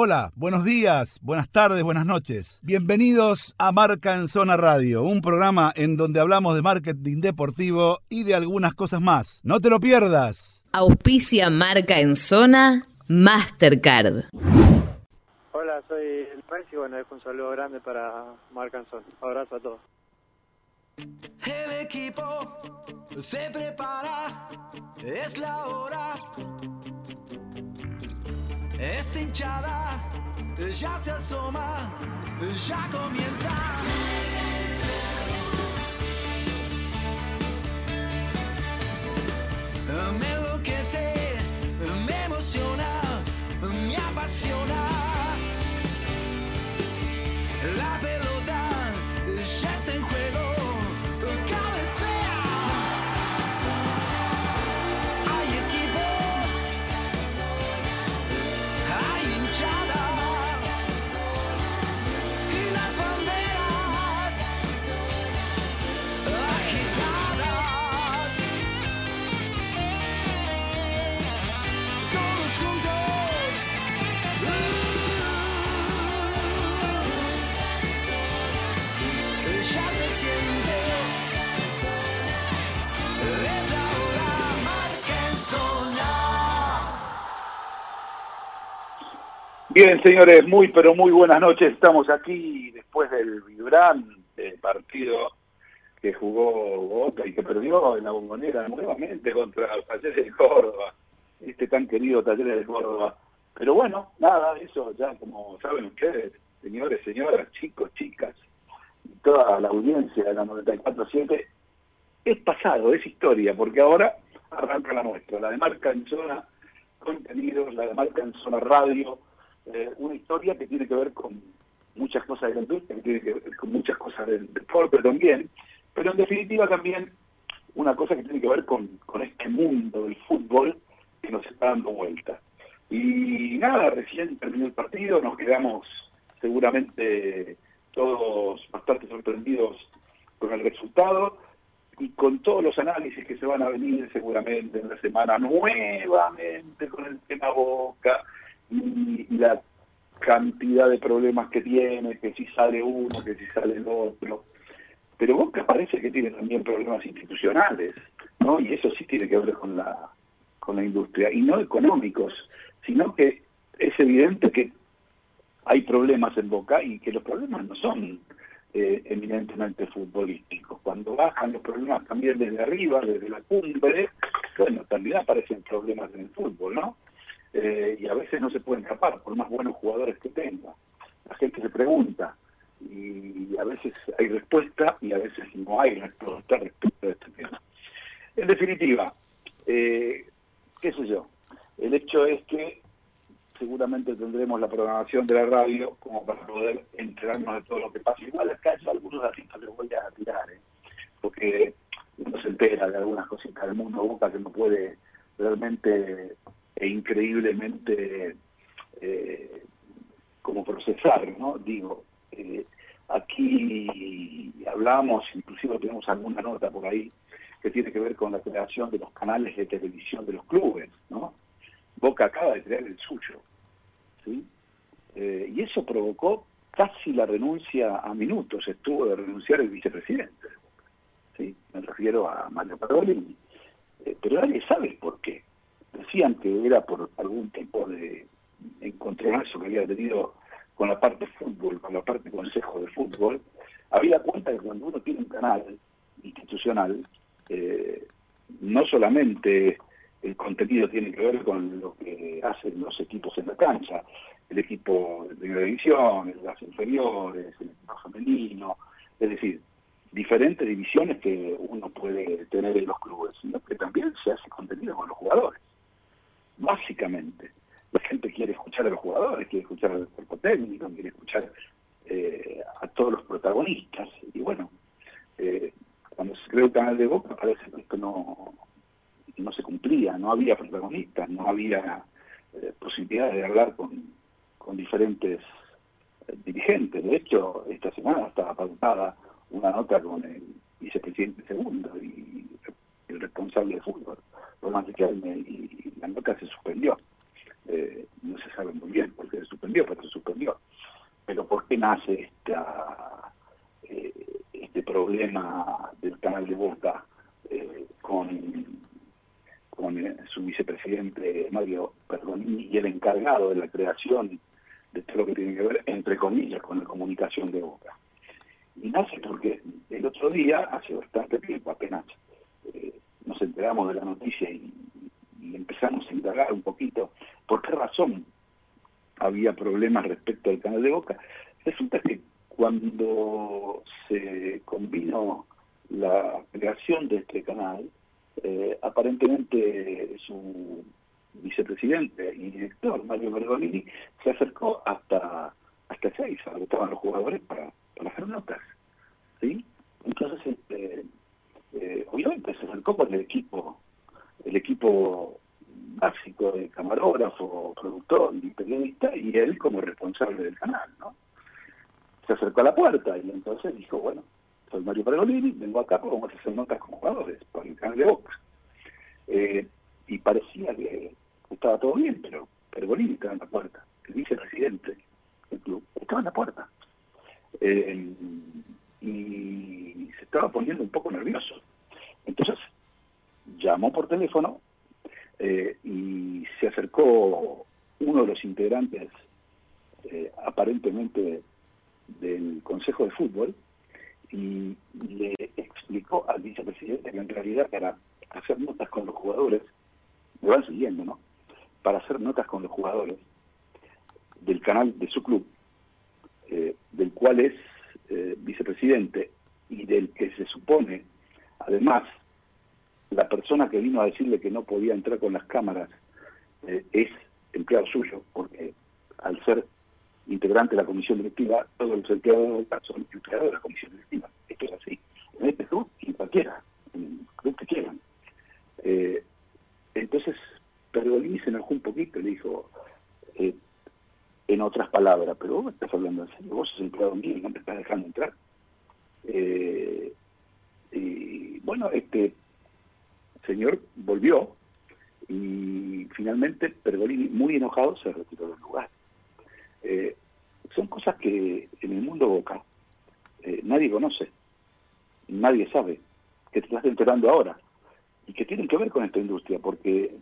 Hola, buenos días, buenas tardes, buenas noches. Bienvenidos a Marca en Zona Radio, un programa en donde hablamos de marketing deportivo y de algunas cosas más. No te lo pierdas. Auspicia Marca en Zona Mastercard. Hola, soy Luis y bueno, dejo un saludo grande para Marca en Zona. Abrazo a todos. El equipo se prepara, es la hora. Esta hinchada ya se asoma, ya comienza. Me enloquece, me emociona, me apasiona. Bien, señores, muy pero muy buenas noches. Estamos aquí después del vibrante partido que jugó Boca y que perdió en la bombonera nuevamente contra Talleres de Córdoba, este tan querido Talleres de Córdoba. Pero bueno, nada eso, ya como saben ustedes, señores, señoras, chicos, chicas, y toda la audiencia de la 94.7, es pasado, es historia, porque ahora arranca la nuestra, la de Marca en Zona Contenidos, la de Marca en Zona Radio, eh, una historia que tiene que ver con muchas cosas de la industria, que tiene que ver con muchas cosas del deporte también, pero en definitiva también una cosa que tiene que ver con, con este mundo del fútbol que nos está dando vuelta. Y nada, recién terminó el partido, nos quedamos seguramente todos bastante sorprendidos con el resultado y con todos los análisis que se van a venir seguramente en la semana nuevamente con el tema Boca y, la cantidad de problemas que tiene, que si sale uno, que si sale el otro. Pero Boca parece que tiene también problemas institucionales, ¿no? Y eso sí tiene que ver con la, con la industria, y no económicos, sino que es evidente que hay problemas en Boca y que los problemas no son eh, eminentemente futbolísticos. Cuando bajan los problemas también desde arriba, desde la cumbre, bueno, también aparecen problemas en el fútbol, ¿no? Eh, y a veces no se pueden tapar, por más buenos jugadores que tenga. La gente se pregunta, y a veces hay respuesta y a veces no hay respuesta respecto a este tema. En definitiva, eh, qué sé yo, el hecho es que seguramente tendremos la programación de la radio como para poder enterarnos de todo lo que pasa. Igual acá yo algunos datitos les voy a tirar, ¿eh? porque uno se entera de algunas cositas del mundo boca que no puede realmente e increíblemente eh, como procesar, ¿no? Digo, eh, aquí hablamos, inclusive tenemos alguna nota por ahí que tiene que ver con la creación de los canales de televisión de los clubes, ¿no? Boca acaba de crear el suyo, ¿sí? Eh, y eso provocó casi la renuncia a minutos, estuvo de renunciar el vicepresidente, ¿sí? Me refiero a Mario Parolini, eh, pero nadie sabe por qué. Decían que era por algún tipo de encontronazo que había tenido con la parte fútbol, con la parte consejo de fútbol, había cuenta que cuando uno tiene un canal institucional, eh, no solamente el contenido tiene que ver con lo que hacen los equipos en la cancha, el equipo de primera división, las inferiores, el equipo femenino, es decir, diferentes divisiones que uno puede tener en los clubes, sino que también se hace contenido con los jugadores, básicamente. La gente quiere escuchar a los jugadores, quiere escuchar al cuerpo técnico, quiere escuchar eh, a todos los protagonistas, y bueno, eh, cuando se creó el canal de Boca parece que esto no, no se cumplía, no había protagonistas, no había eh, posibilidades de hablar con, con diferentes eh, dirigentes. De hecho, esta semana estaba pautada una nota con el vicepresidente segundo y el responsable de fútbol, Román Riquelme, y la nota se suspendió. eh, no se sabe muy bien por qué se suspendió, pero se suspendió. Pero ¿por qué nace eh, este problema del canal de Boca eh, con, con su vicepresidente Mario Pergolini y el encargado de la creación de todo lo que tiene que ver, entre comillas, con la comunicación de Boca? Y nace porque el otro día, hace bastante tiempo, apenas nos enteramos de la noticia y, empezamos a indagar un poquito por qué razón había problemas respecto al canal de Boca. Resulta que cuando se combinó la creación de este canal, eh, aparentemente su vicepresidente y director, Mario Bergolini, se acercó hasta hasta seis, donde estaban los jugadores para, para hacer notas. ¿sí? Entonces, este, eh, obviamente se acercó con el equipo, el equipo básico de camarógrafo, productor y periodista, y él como responsable del canal, ¿no? Se acercó a la puerta y entonces dijo, bueno, soy Mario Pergolini, vengo acá porque vamos a hacer notas con jugadores para el canal de Boca. Eh, y parecía que estaba todo bien, pero Pergolini estaba en la puerta, el vicepresidente del club, estaba en la puerta. Eh, y se estaba poniendo un poco nervioso. Entonces llamó por teléfono eh, y se acercó uno de los integrantes eh, aparentemente del Consejo de Fútbol y le explicó al vicepresidente que en realidad para hacer notas con los jugadores, me van siguiendo, ¿no? Para hacer notas con los jugadores del canal de su club, eh, del cual es eh, vicepresidente y del que se supone, además, la persona que vino a decirle que no podía entrar con las cámaras eh, es empleado suyo, porque al ser integrante de la comisión directiva, todos los empleados son empleados de la comisión directiva. Esto es así. En este club y cualquiera, en club que quieran. Eh, entonces, Pergolini se enojó un poquito y le dijo, eh, en otras palabras, pero vos estás hablando en serio, vos sos empleado mío no me estás dejando entrar. Eh, y bueno, este señor volvió y finalmente Pergolini, muy enojado, se retiró del lugar. Eh, son cosas que en el mundo Boca eh, nadie conoce, nadie sabe, que te estás enterando ahora y que tienen que ver con esta industria, porque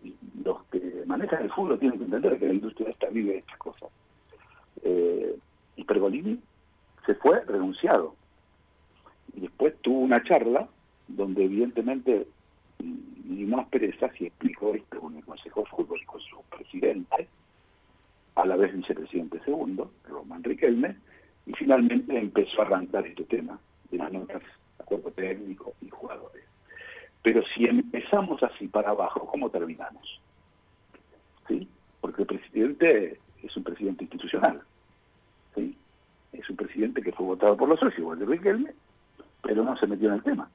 los que manejan el fútbol tienen que entender que la industria esta vive estas cosas. Eh, y Pergolini se fue renunciado. Y después tuvo una charla donde evidentemente limó asperezas y explicó esto con el Consejo con su presidente, a la vez vicepresidente segundo, Román Riquelme, y finalmente empezó a arrancar este tema de las notas a cuerpo técnico y jugadores. Pero si empezamos así para abajo, ¿cómo terminamos? ¿Sí? Porque el presidente es un presidente institucional. ¿sí? Es un presidente que fue votado por los socios, igual de Riquelme, pero no se metió en el tema.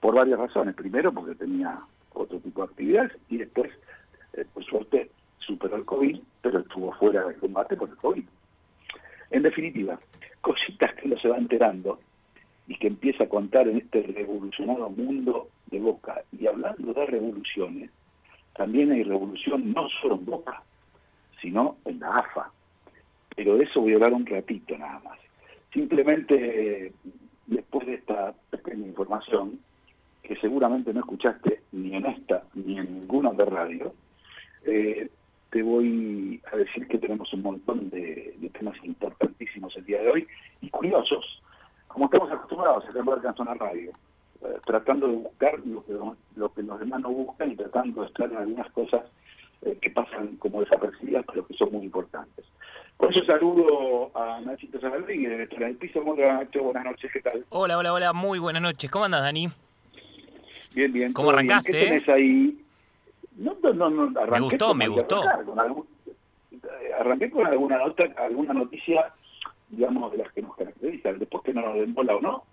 Por varias razones. Primero, porque tenía otro tipo de actividades y después, eh, por suerte, superó el COVID, pero estuvo fuera del combate por el COVID. En definitiva, cositas que uno se va enterando y que empieza a contar en este revolucionado mundo de Boca. Y hablando de revoluciones, también hay revolución no solo en Boca, sino en la AFA. Pero de eso voy a hablar un ratito nada más. Simplemente, eh, después de esta pequeña información, que seguramente no escuchaste ni en esta ni en ninguna de radio, eh, te voy a decir que tenemos un montón de, temas importantísimos el día de hoy y curiosos, como estamos acostumbrados a en Zona Radio, eh, tratando de buscar lo que, lo que los demás no buscan y tratando de estar en algunas cosas eh, que pasan como desapercibidas, pero que son muy importantes. Por eso saludo a Nachito Rodríguez, directora del piso. Hola Nacho, buenas noches, ¿qué tal? Hola, hola, hola, muy buenas noches. ¿Cómo andas, Dani? Bien, bien. ¿Cómo arrancaste? Bien. ¿Qué tenés ahí? No, no, no, arranqué me gustó, me gustó. Con algún, arranqué con alguna nota, alguna noticia, digamos, de las que nos caracterizan. Después que no nos den bola o no,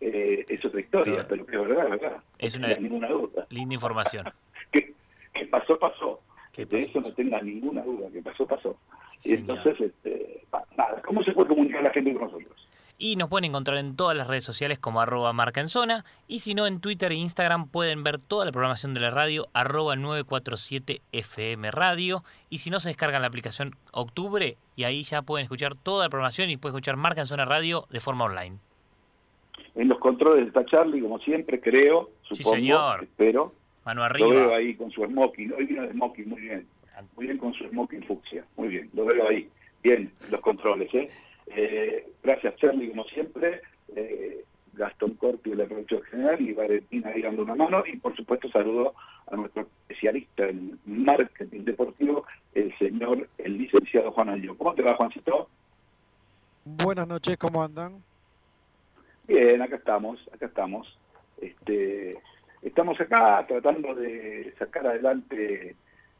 eh, es otra historia, pero que es verdad, verdad. Es no una tenga ninguna duda. linda información. que, que pasó, pasó. ¿Qué de eso no tenga ninguna duda, que pasó, pasó. Y Señor. entonces, este, nada, ¿cómo se puede comunicar la gente con nosotros? Y nos pueden encontrar en todas las redes sociales como arroba marca en zona. Y si no, en Twitter e Instagram pueden ver toda la programación de la radio arroba 947 FM Radio. Y si no, se descargan la aplicación Octubre y ahí ya pueden escuchar toda la programación y pueden escuchar Marca en Zona Radio de forma online. En los controles está Charlie, como siempre, creo, Sí, supongo, señor. espero. Mano Lo veo arriba. ahí con su smoking. Hoy vino de smoking, muy bien. Muy bien con su smoking fucsia. Muy bien, lo veo ahí. Bien, los controles, ¿eh? Eh, gracias, Charlie, como siempre. Eh, Gastón Corti, la producción general, y Valentina ahí dando una mano. Y, por supuesto, saludo a nuestro especialista en marketing deportivo, el señor, el licenciado Juan Año. ¿Cómo te va, Juancito? Buenas noches, ¿cómo andan? Bien, acá estamos, acá estamos. Este, estamos acá tratando de sacar adelante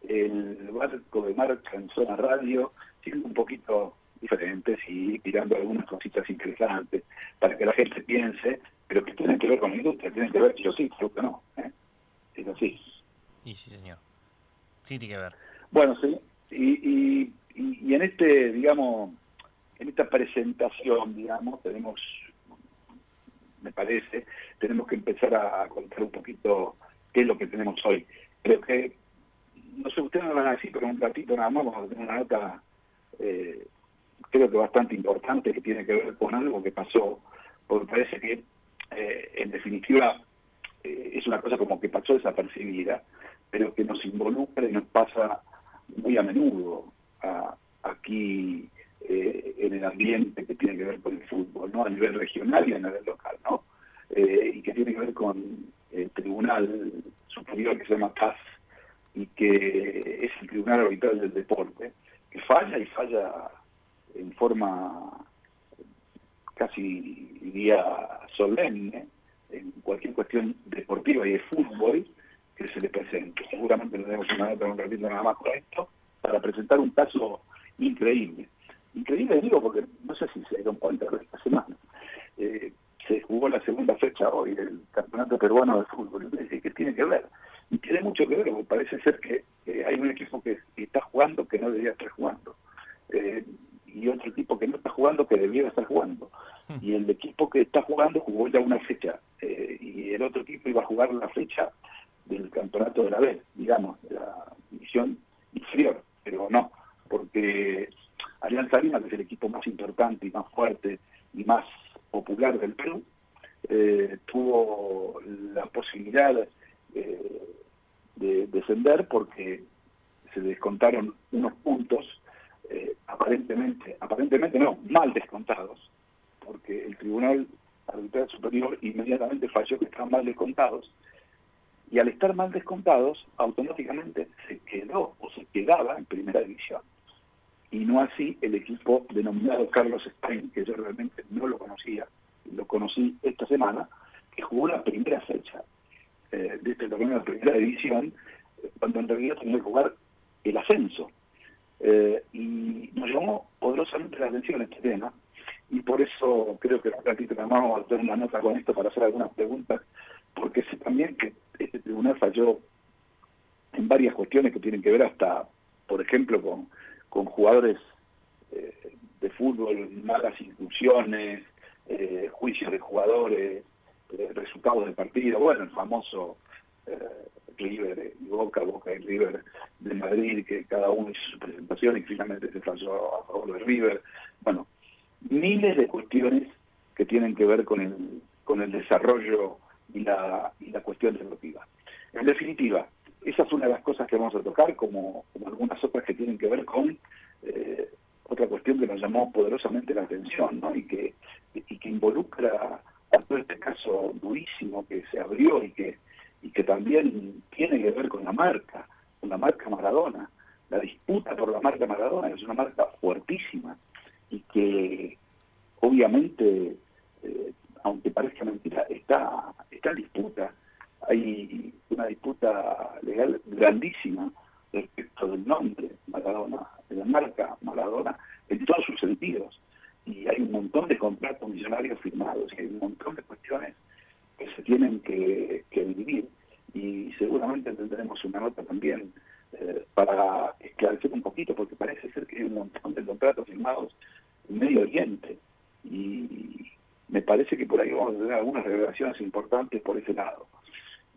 el barco de marca en zona radio, siendo un poquito diferentes y tirando algunas cositas interesantes para que la gente piense, pero que tienen que ver con la industria, tienen que ver yo sí, creo que no. ¿eh? Es así. Y sí, señor. Sí, tiene que ver. Bueno, sí, y, y, y- y en este, digamos, en esta presentación, digamos, tenemos, me parece, tenemos que empezar a contar un poquito qué es lo que tenemos hoy. Creo que, no sé, ustedes no van a decir, pero un ratito nada más vamos a tener una nota, eh, creo que bastante importante, que tiene que ver con algo que pasó, porque parece que, eh, en definitiva, eh, es una cosa como que pasó desapercibida, pero que nos involucra y nos pasa muy a menudo a- aquí eh, en el ambiente que tiene que ver con el fútbol, ¿no? A nivel regional y a nivel local, ¿no? Eh, y que tiene que ver con el Tribunal Superior que se llama CAS y que es el Tribunal Arbitral del Deporte, que falla y falla en forma casi diría solemne en cualquier cuestión deportiva y de fútbol que se le presente. Seguramente tenemos una nota un ratito nada más con esto para presentar un caso increíble. Increíble digo porque no sé si se dieron cuenta de esta semana. Eh, se jugó la segunda fecha hoy del Campeonato Peruano de Fútbol. Entonces, ¿Qué tiene que ver? Y tiene mucho que ver, porque parece ser que eh, hay un equipo que está jugando que no debería estar jugando. Eh, y otro equipo que no está jugando que debiera estar jugando. Y el equipo que está jugando jugó ya una fecha. eh, y el otro equipo iba a jugar la fecha del campeonato de la B, digamos, de la división inferior. Pero no, porque Alianza Lima, que es el equipo más importante y más fuerte y más popular del Perú, eh, tuvo la posibilidad eh, de descender porque se descontaron unos puntos eh, aparentemente, aparentemente no, mal descontados, porque el Tribunal Arbitral Superior inmediatamente falló que estaban mal descontados, y al estar mal descontados, automáticamente se quedó o se quedaba en primera división. Y no así el equipo denominado Carlos Stein, que yo realmente no lo conocía, lo conocí esta semana, que jugó la primera fecha eh, de este torneo de primera división, cuando en realidad tenía que jugar el ascenso. Eh, y nos llamó poderosamente la atención este tema, y por eso creo que un ratito vamos a hacer una nota con esto para hacer algunas preguntas, porque sé también que este tribunal falló en varias cuestiones que tienen que ver hasta, por ejemplo, con, con jugadores eh, de fútbol, malas inclusiones, eh, juicios de jugadores, eh, resultados de partido, bueno, el famoso eh, River y Boca, Boca y River de Madrid, que cada uno hizo su presentación y finalmente se falló a favor de River. Bueno, miles de cuestiones que tienen que ver con el, con el desarrollo y la, y la cuestión deportiva. En definitiva, esa es una de las cosas que vamos a tocar, como, como algunas otras que tienen que ver con eh, otra cuestión que nos llamó poderosamente la atención, ¿no? Y que, y que involucra a todo este caso durísimo que se abrió y que, y que también tiene que ver con la marca, con la marca Maradona. La disputa por la marca Maradona es una marca fuertísima y que obviamente, eh, aunque parezca mentira, está, está en disputa. Hay una disputa legal grandísima respecto del nombre Maradona, de la marca Maradona, en todos sus sentidos. Y hay un montón de contratos millonarios firmados, y hay un montón de cuestiones que se tienen que, vivir. Y seguramente tendremos una nota también eh, para esclarecer un poquito, porque parece ser que hay un montón de contratos firmados en Medio Oriente, y me parece que por ahí vamos a tener algunas revelaciones importantes por ese lado.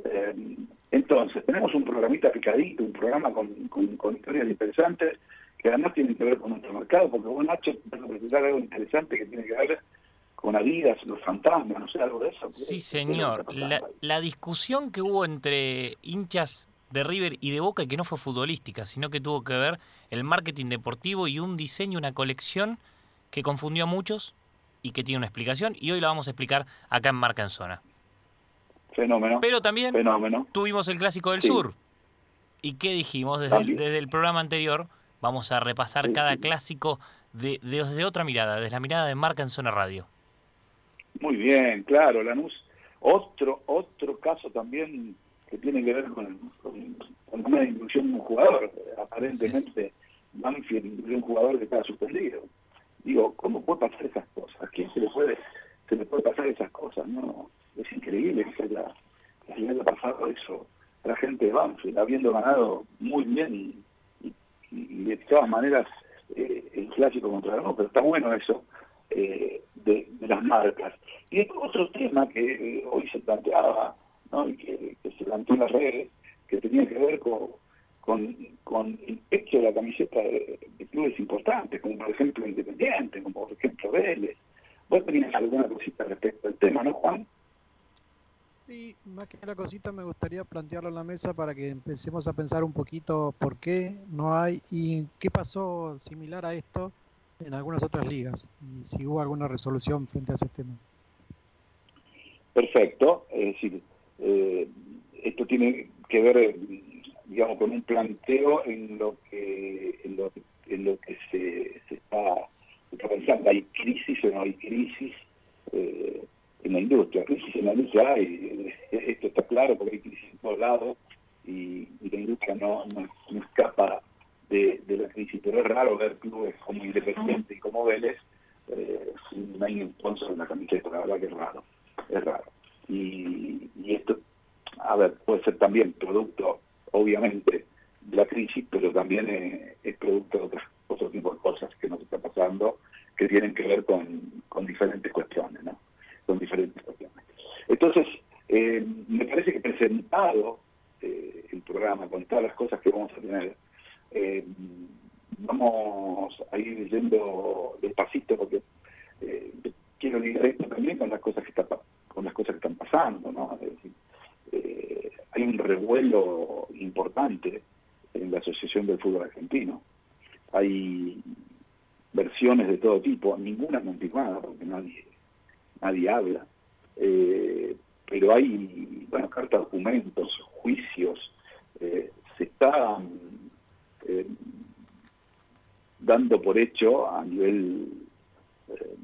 Eh, entonces, tenemos un programita picadito, un programa con, con, con historias interesantes que además tienen que ver con nuestro mercado, porque vos, Nacho, vas a presentar algo interesante que tiene que ver con Adidas, los fantasmas, no sé, algo de eso. Sí, ¿Qué- señor. La, la discusión que hubo entre hinchas de River y de Boca, y que no fue futbolística, sino que tuvo que ver el marketing deportivo y un diseño, una colección que confundió a muchos y que tiene una explicación, y hoy la vamos a explicar acá en Marca en Zona. Fenómeno, Pero también fenómeno. tuvimos el Clásico del Sí. Sur. ¿Y qué dijimos desde el, También. desde el programa anterior? Vamos a repasar Sí, cada sí. clásico de, de- desde otra mirada, desde la mirada de Marca en Zona Radio. Muy bien, claro, Lanús. Otro otro caso también que tiene que ver con, con, con una inclusión de un jugador. Aparentemente, Banfield incluyó un jugador que estaba suspendido. Digo, ¿cómo puede pasar esas cosas? ¿A quién se le puede, se le puede pasar esas cosas? No, es increíble que haya, que se haya pasado eso la gente de Banfield, habiendo ganado muy bien y, de todas maneras eh, el clásico contra no, pero está bueno eso eh, de, las marcas. Y otro tema que eh, hoy se planteaba, ¿no? y que, se planteó en las redes, que tenía que ver con, con, con el pecho de la camiseta de, de clubes importantes, como por ejemplo Independiente, como por ejemplo Vélez. Vos tenías alguna cosita respecto al tema, ¿no, Juan? Y más que la cosita me gustaría plantearlo en la mesa para que empecemos a pensar un poquito por qué no hay y qué pasó similar a esto en algunas otras ligas y si hubo alguna resolución frente a ese tema. Perfecto, es decir, eh, esto tiene que ver, digamos, con un planteo en lo que en lo, en lo que se, se está pensando. ¿Hay crisis o no hay crisis eh, en la industria? Crisis en la industria hay, eh, esto está claro porque hay crisis en todos lados y, y la industria no, no, escapa de, la crisis, pero es raro ver clubes como Independiente y como Vélez eh, sin un sponsor en la camiseta, la verdad que es raro es raro. Y, y esto, a ver, puede ser también producto, obviamente, de la crisis, pero también eh, es producto de otras, otro tipo de cosas que nos está pasando, que tienen que ver con, con diferentes cuestiones, ¿no? Con diferentes cuestiones. Entonces, eh, me parece que presentado eh, el programa con todas las cosas que vamos a tener, eh, vamos a ir yendo despacito porque eh, quiero ligar esto también con las cosas que está, con las cosas que están pasando, ¿no? Es decir, eh, hay un revuelo importante en la Asociación del Fútbol Argentino. Hay versiones de todo tipo, ninguna confirmada porque nadie nadie habla. Eh, pero hay, bueno, cartas, documentos, juicios, eh, se están eh, dando por hecho a nivel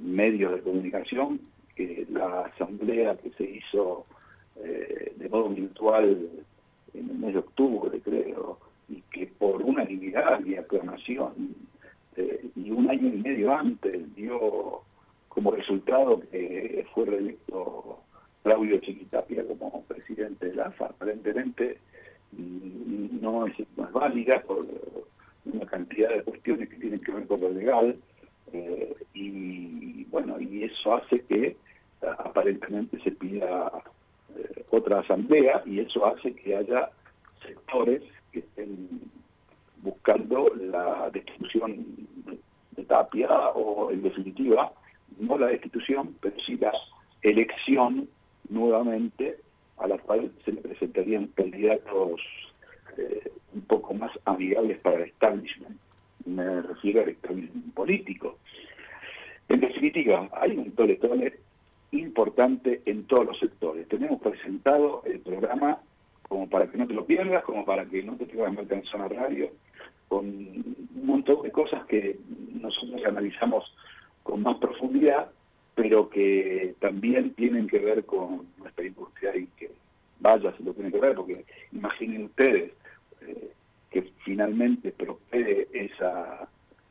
medios de comunicación que la asamblea que se hizo de modo virtual en el mes de octubre, creo, y que por unanimidad y aclamación, y un año y medio antes dio como resultado que fue reelecto Claudio Chiquitapia como presidente de la AFA. Aparentemente mm, no es, no válida por una cantidad de cuestiones que tienen que ver con lo legal, eh, y bueno, y eso hace que a- aparentemente se pida eh, otra asamblea y eso hace que haya sectores que estén buscando la destitución de- de Tapia o en definitiva no la destitución pero sí la elección nuevamente a la cual se le presentarían candidatos eh, un poco más amigables para el establishment me refiero al establishment político en definitiva hay un tole-tole importante en todos los sectores. Tenemos presentado el programa como para que no te lo pierdas, como para que no te pierdas Marca en Zona Radio, con un montón de cosas que nosotros analizamos con más profundidad, pero que también tienen que ver con nuestra industria y que vaya si lo tiene que ver, porque imaginen ustedes eh, que finalmente prospere esa,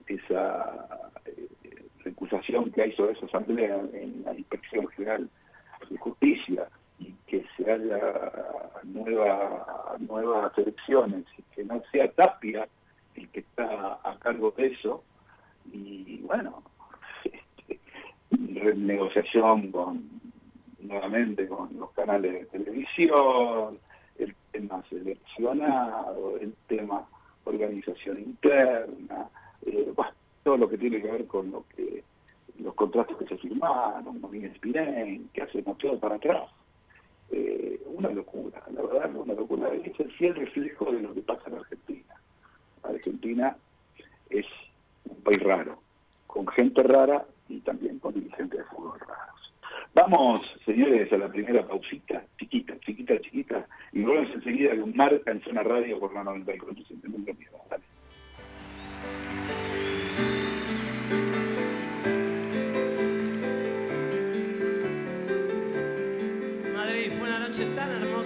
esa eh, recusación que sobre esa asamblea en la Inspección General de Justicia y que se haya nueva, nuevas elecciones y que no sea Tapia el que está a cargo de eso. Y bueno renegociación con nuevamente con los canales de televisión, el tema seleccionado, el tema organización interna, eh, todo lo que tiene que ver con lo que los contratos que se firmaron, con ESPN, que hacemos todo para atrás. Eh, una locura, la verdad, una locura. Es el fiel reflejo de lo que pasa en Argentina. Argentina es un país raro, con gente rara y también con dirigentes de fútbol raros. Vamos, señores, a la primera pausita, chiquita, chiquita, chiquita, y volvemos enseguida con Marca en Zona Radio por la 94. Dale. Madrid, fue una noche tan hermosa,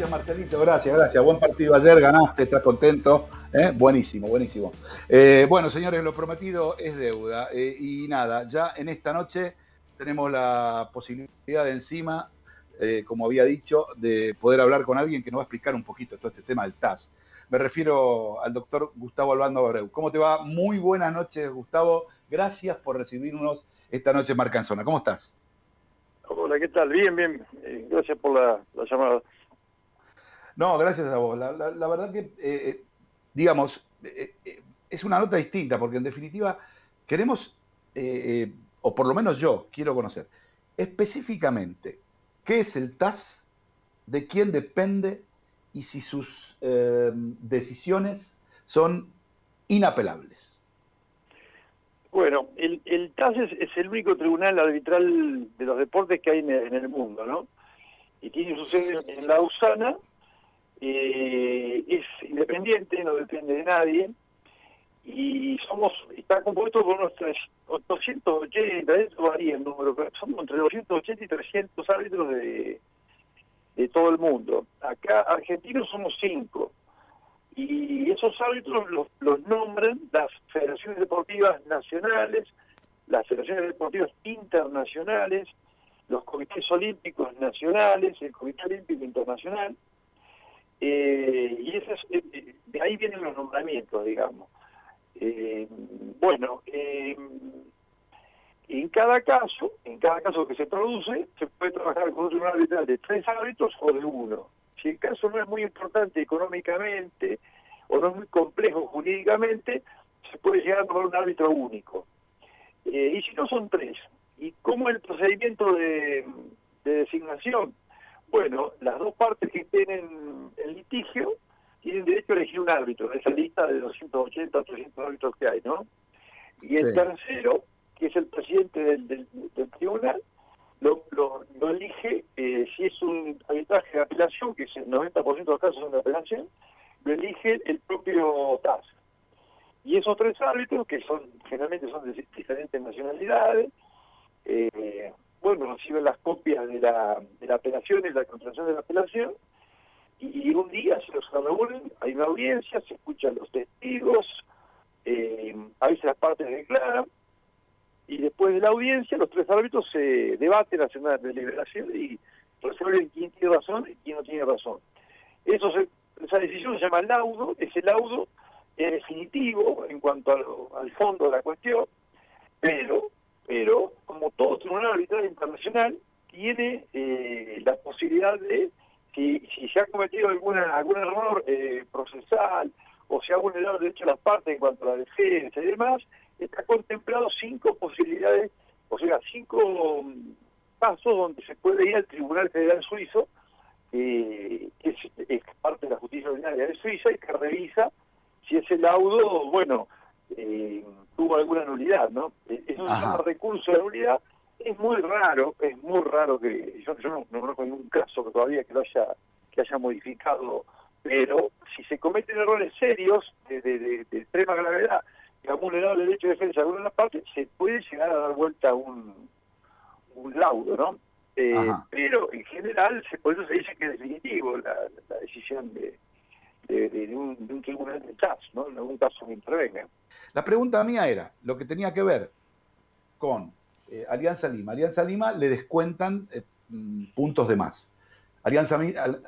gracias Marcelito, gracias, gracias. Buen partido ayer, ganaste, estás contento. ¿eh? Buenísimo, buenísimo. Eh, bueno, señores, lo prometido es deuda. eh, y nada, ya en esta noche tenemos la posibilidad de encima, como había dicho, de poder hablar con alguien que nos va a explicar un poquito todo este tema del TAS. Me refiero al doctor Gustavo Albando Abreu. ¿Cómo te va? Muy buenas noches, Gustavo. Gracias por recibirnos esta noche en Marcanzona. ¿Cómo estás? Hola, ¿qué tal? Bien, bien. Gracias por la llamada. No, gracias a vos. La, la- la verdad que, eh, eh, digamos, eh, eh, es una nota distinta, porque en definitiva queremos, o por lo menos yo quiero conocer, específicamente qué es el TAS, de quién depende y si sus decisiones son inapelables. Bueno, el, el TAS es, el único tribunal arbitral de los deportes que hay en en el mundo, ¿no? Y tiene su sede en Lausana, eh, es independiente, no depende de nadie, y somos está compuesto por unos tres- 280, eso varía el número, pero somos entre 280 y 300 árbitros de, de todo el mundo. Acá argentinos somos cinco, y esos árbitros los, los nombran las federaciones deportivas nacionales, las federaciones deportivas internacionales, los comités olímpicos nacionales, el Comité Olímpico Internacional, eh, y esas, eh, eh, de ahí vienen los nombramientos, digamos. Eh, bueno, eh, en cada caso, en cada caso que se produce, se puede trabajar con un tribunal arbitral de tres árbitros o de uno. Si el caso no es muy importante económicamente o no es muy complejo jurídicamente, se puede llegar a tomar un árbitro único. Eh, y si no son tres. ¿Y cómo el procedimiento de designación? Bueno, las dos partes que estén en, en litigio tienen derecho a elegir un árbitro de esa lista de 280 o 300 árbitros que hay, ¿no? Y el Sí. tercero, que es el presidente del, del- del tribunal, lo, lo, lo elige, eh, si es un arbitraje de apelación, que es el 90% de los casos son de apelación, lo elige el propio TAS. Y esos tres árbitros, que son generalmente son de diferentes nacionalidades, eh, bueno, reciben las copias de la, de la apelación y la contratación de la apelación, y un día se los reúnen, hay una audiencia, se escuchan los testigos, eh, a veces las partes declaran, y después de la audiencia los tres árbitros se debaten, hacen una deliberación y resuelven quién tiene razón y quién no tiene razón. Eso se- esa decisión se llama laudo, ese laudo es definitivo en cuanto al, al fondo de la cuestión, pero, pero como todo tribunal arbitral internacional, tiene eh, la posibilidad de, si, si se ha cometido alguna algún error eh, procesal o si ha vulnerado el derecho de las partes en cuanto a la defensa y demás, está contemplado cinco posibilidades, o sea, cinco mm, pasos donde se puede ir al Tribunal Federal Suizo, eh, que es, es parte de la justicia ordinaria de Suiza y que revisa si ese laudo, bueno, eh, tuvo alguna nulidad, ¿no? Eh, Ajá. llama recurso de nulidad. Es muy raro, es muy raro que, yo, yo no, no conozco ningún caso que todavía que lo haya, que haya modificado, pero si se cometen errores serios de, de, de- de extrema gravedad que han vulnerado el derecho de defensa de alguna de las partes, se puede llegar a dar vuelta un, un laudo, ¿no? Eh, pero en general, se, por eso se dice que es definitivo la, la decisión de, de, de- de un, de un tribunal de TAS, ¿no? En algún caso que intervenga. La pregunta mía era lo que tenía que ver con eh, Alianza Lima. Alianza Lima le descuentan eh, mm, puntos de más. Alianza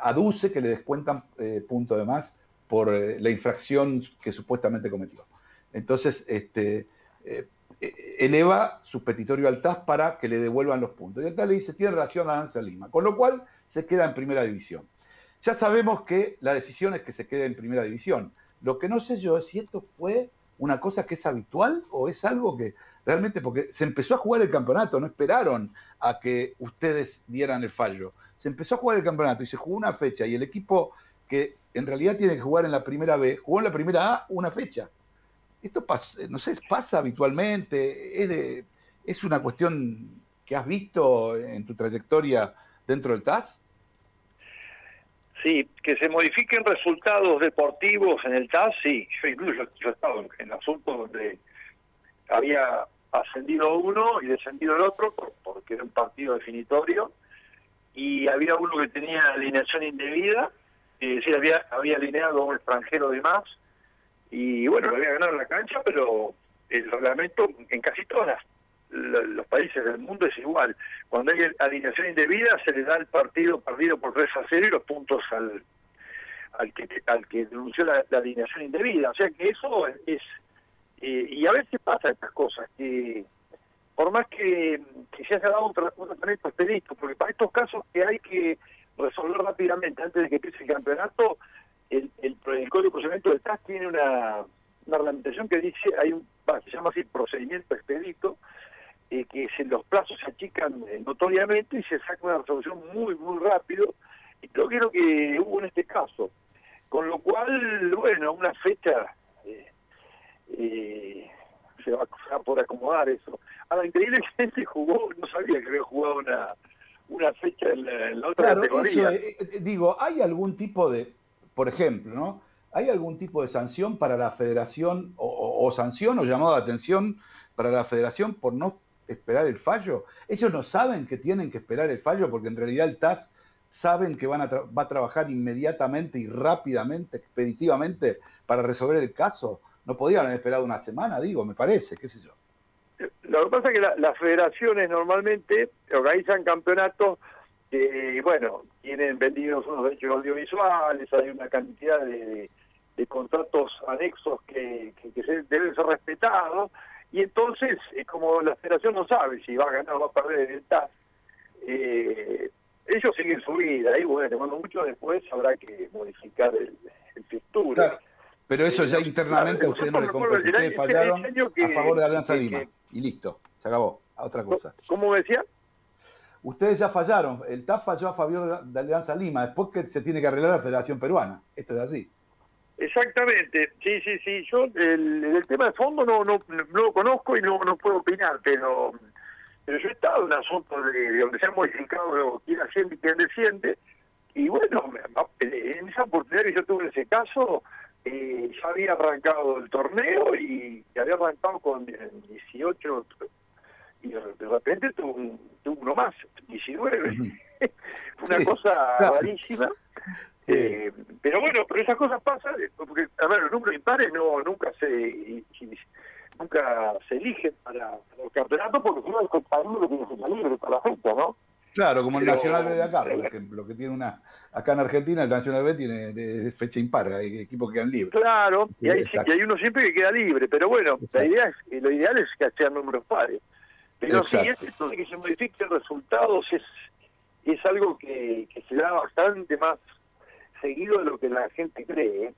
aduce que le descuentan eh, puntos de más por la infracción que supuestamente cometió. Entonces, este, eh, eleva su petitorio al TAS para que le devuelvan los puntos. Y el TAS le dice, tiene relación a Alianza Lima, con lo cual se queda en primera división. Ya sabemos que la decisión es que se quede en primera división. Lo que no sé yo es si esto fue una cosa que es habitual o es algo que realmente, porque se empezó a jugar el campeonato, no esperaron a que ustedes dieran el fallo. Se empezó a jugar el campeonato y se jugó una fecha y el equipo que en realidad tiene que jugar en la primera B, jugó en la primera A una fecha. Esto pasa, no sé, pasa habitualmente, es, es una cuestión que has visto en tu trayectoria dentro del TAS. Sí, que se modifiquen resultados deportivos en el TAS, sí. Yo incluso yo he estado en, asuntos donde había ascendido uno y descendido el otro, por- porque era un partido definitorio, y había uno que tenía alineación indebida, es decir, había, había alineado un extranjero de más, y bueno, lo había ganado en la cancha, pero el reglamento en casi todas las los países del mundo es igual. Cuando hay alineación indebida se le da el partido perdido por 3 a 0 y los puntos al al que al que denunció la, la alineación indebida. O sea que eso es... eh, y a veces pasa estas cosas, que por más que, se haya dado un, tra- un tratamiento expedito, porque para estos casos que hay que resolver rápidamente antes de que empiece el campeonato, el, el, el Código de Procedimiento del TAS tiene una, una reglamentación que dice, hay un, va, se llama así procedimiento expedito, eh, que se, los plazos se achican eh, notoriamente y se saca una resolución muy, muy rápido, y creo que es lo que hubo en este caso. Con lo cual, bueno, una fecha, eh, eh, se va, se va por acomodar eso. Ahora, increíble que gente jugó, no sabía que había jugado una, una fecha en la, en la otra Claro, categoría. eso, eh, digo, ¿hay algún tipo de, por ejemplo, ¿no? ¿Hay algún tipo de sanción para la federación o, o- o sanción o llamado de atención para la federación por no esperar el fallo? Ellos no saben que tienen que esperar el fallo porque en realidad el TAS saben que van a va a trabajar inmediatamente y rápidamente, expeditivamente para resolver el caso. No podían haber esperado una semana, digo, me parece, qué sé yo. Lo que pasa es que la- las federaciones normalmente organizan campeonatos que, bueno, tienen vendidos unos derechos audiovisuales, hay una cantidad de, contratos anexos que, deben ser respetados, y entonces, eh, como la federación no sabe si va a ganar o va a perder el TAS, eh, ellos siguen su vida, y bueno, cuando mucho después habrá que modificar el, el fixture. Claro, pero eso ya internamente a Claro, ustedes no le el Ustedes fallaron que- a favor de Alianza que- Lima. Y listo, se acabó. A otra cosa. ¿Cómo decía? Ustedes ya fallaron. El TAF falló a favor de Alianza Lima. Después que se tiene que arreglar la Federación Peruana. Esto es así. Exactamente, sí, sí, sí. Yo el, el tema de fondo no, no, no lo conozco y no, no puedo opinar, pero, pero yo he estado en asuntos de, de donde se han modificado quién asciende y quién desciende. Y bueno, en esa oportunidad que yo tuve en ese caso, eh, ya había arrancado el torneo y, había arrancado con eh, 18 y de repente tuvo, un- tuvo uno más, 19. Una Sí, cosa claro. rarísima. Eh, pero bueno, pero esas cosas pasan, eh, porque, a ver, los números impares no, nunca se y- y- nunca se eligen para, para los campeonatos porque es compañero que tiene libre para la fecha, ¿no? Claro, como el Nacional B de acá, por ejemplo, que tiene una. Acá en Argentina, el Nacional B tiene fecha impar. Hay equipos que quedan libres. Claro, y hay, y hay uno siempre que queda libre, pero bueno, la idea es, lo ideal es que sean números pares. Pero sí, Exacto. esto de que se modifiquen resultados es, es algo que, que se da bastante más seguido de lo que la gente cree.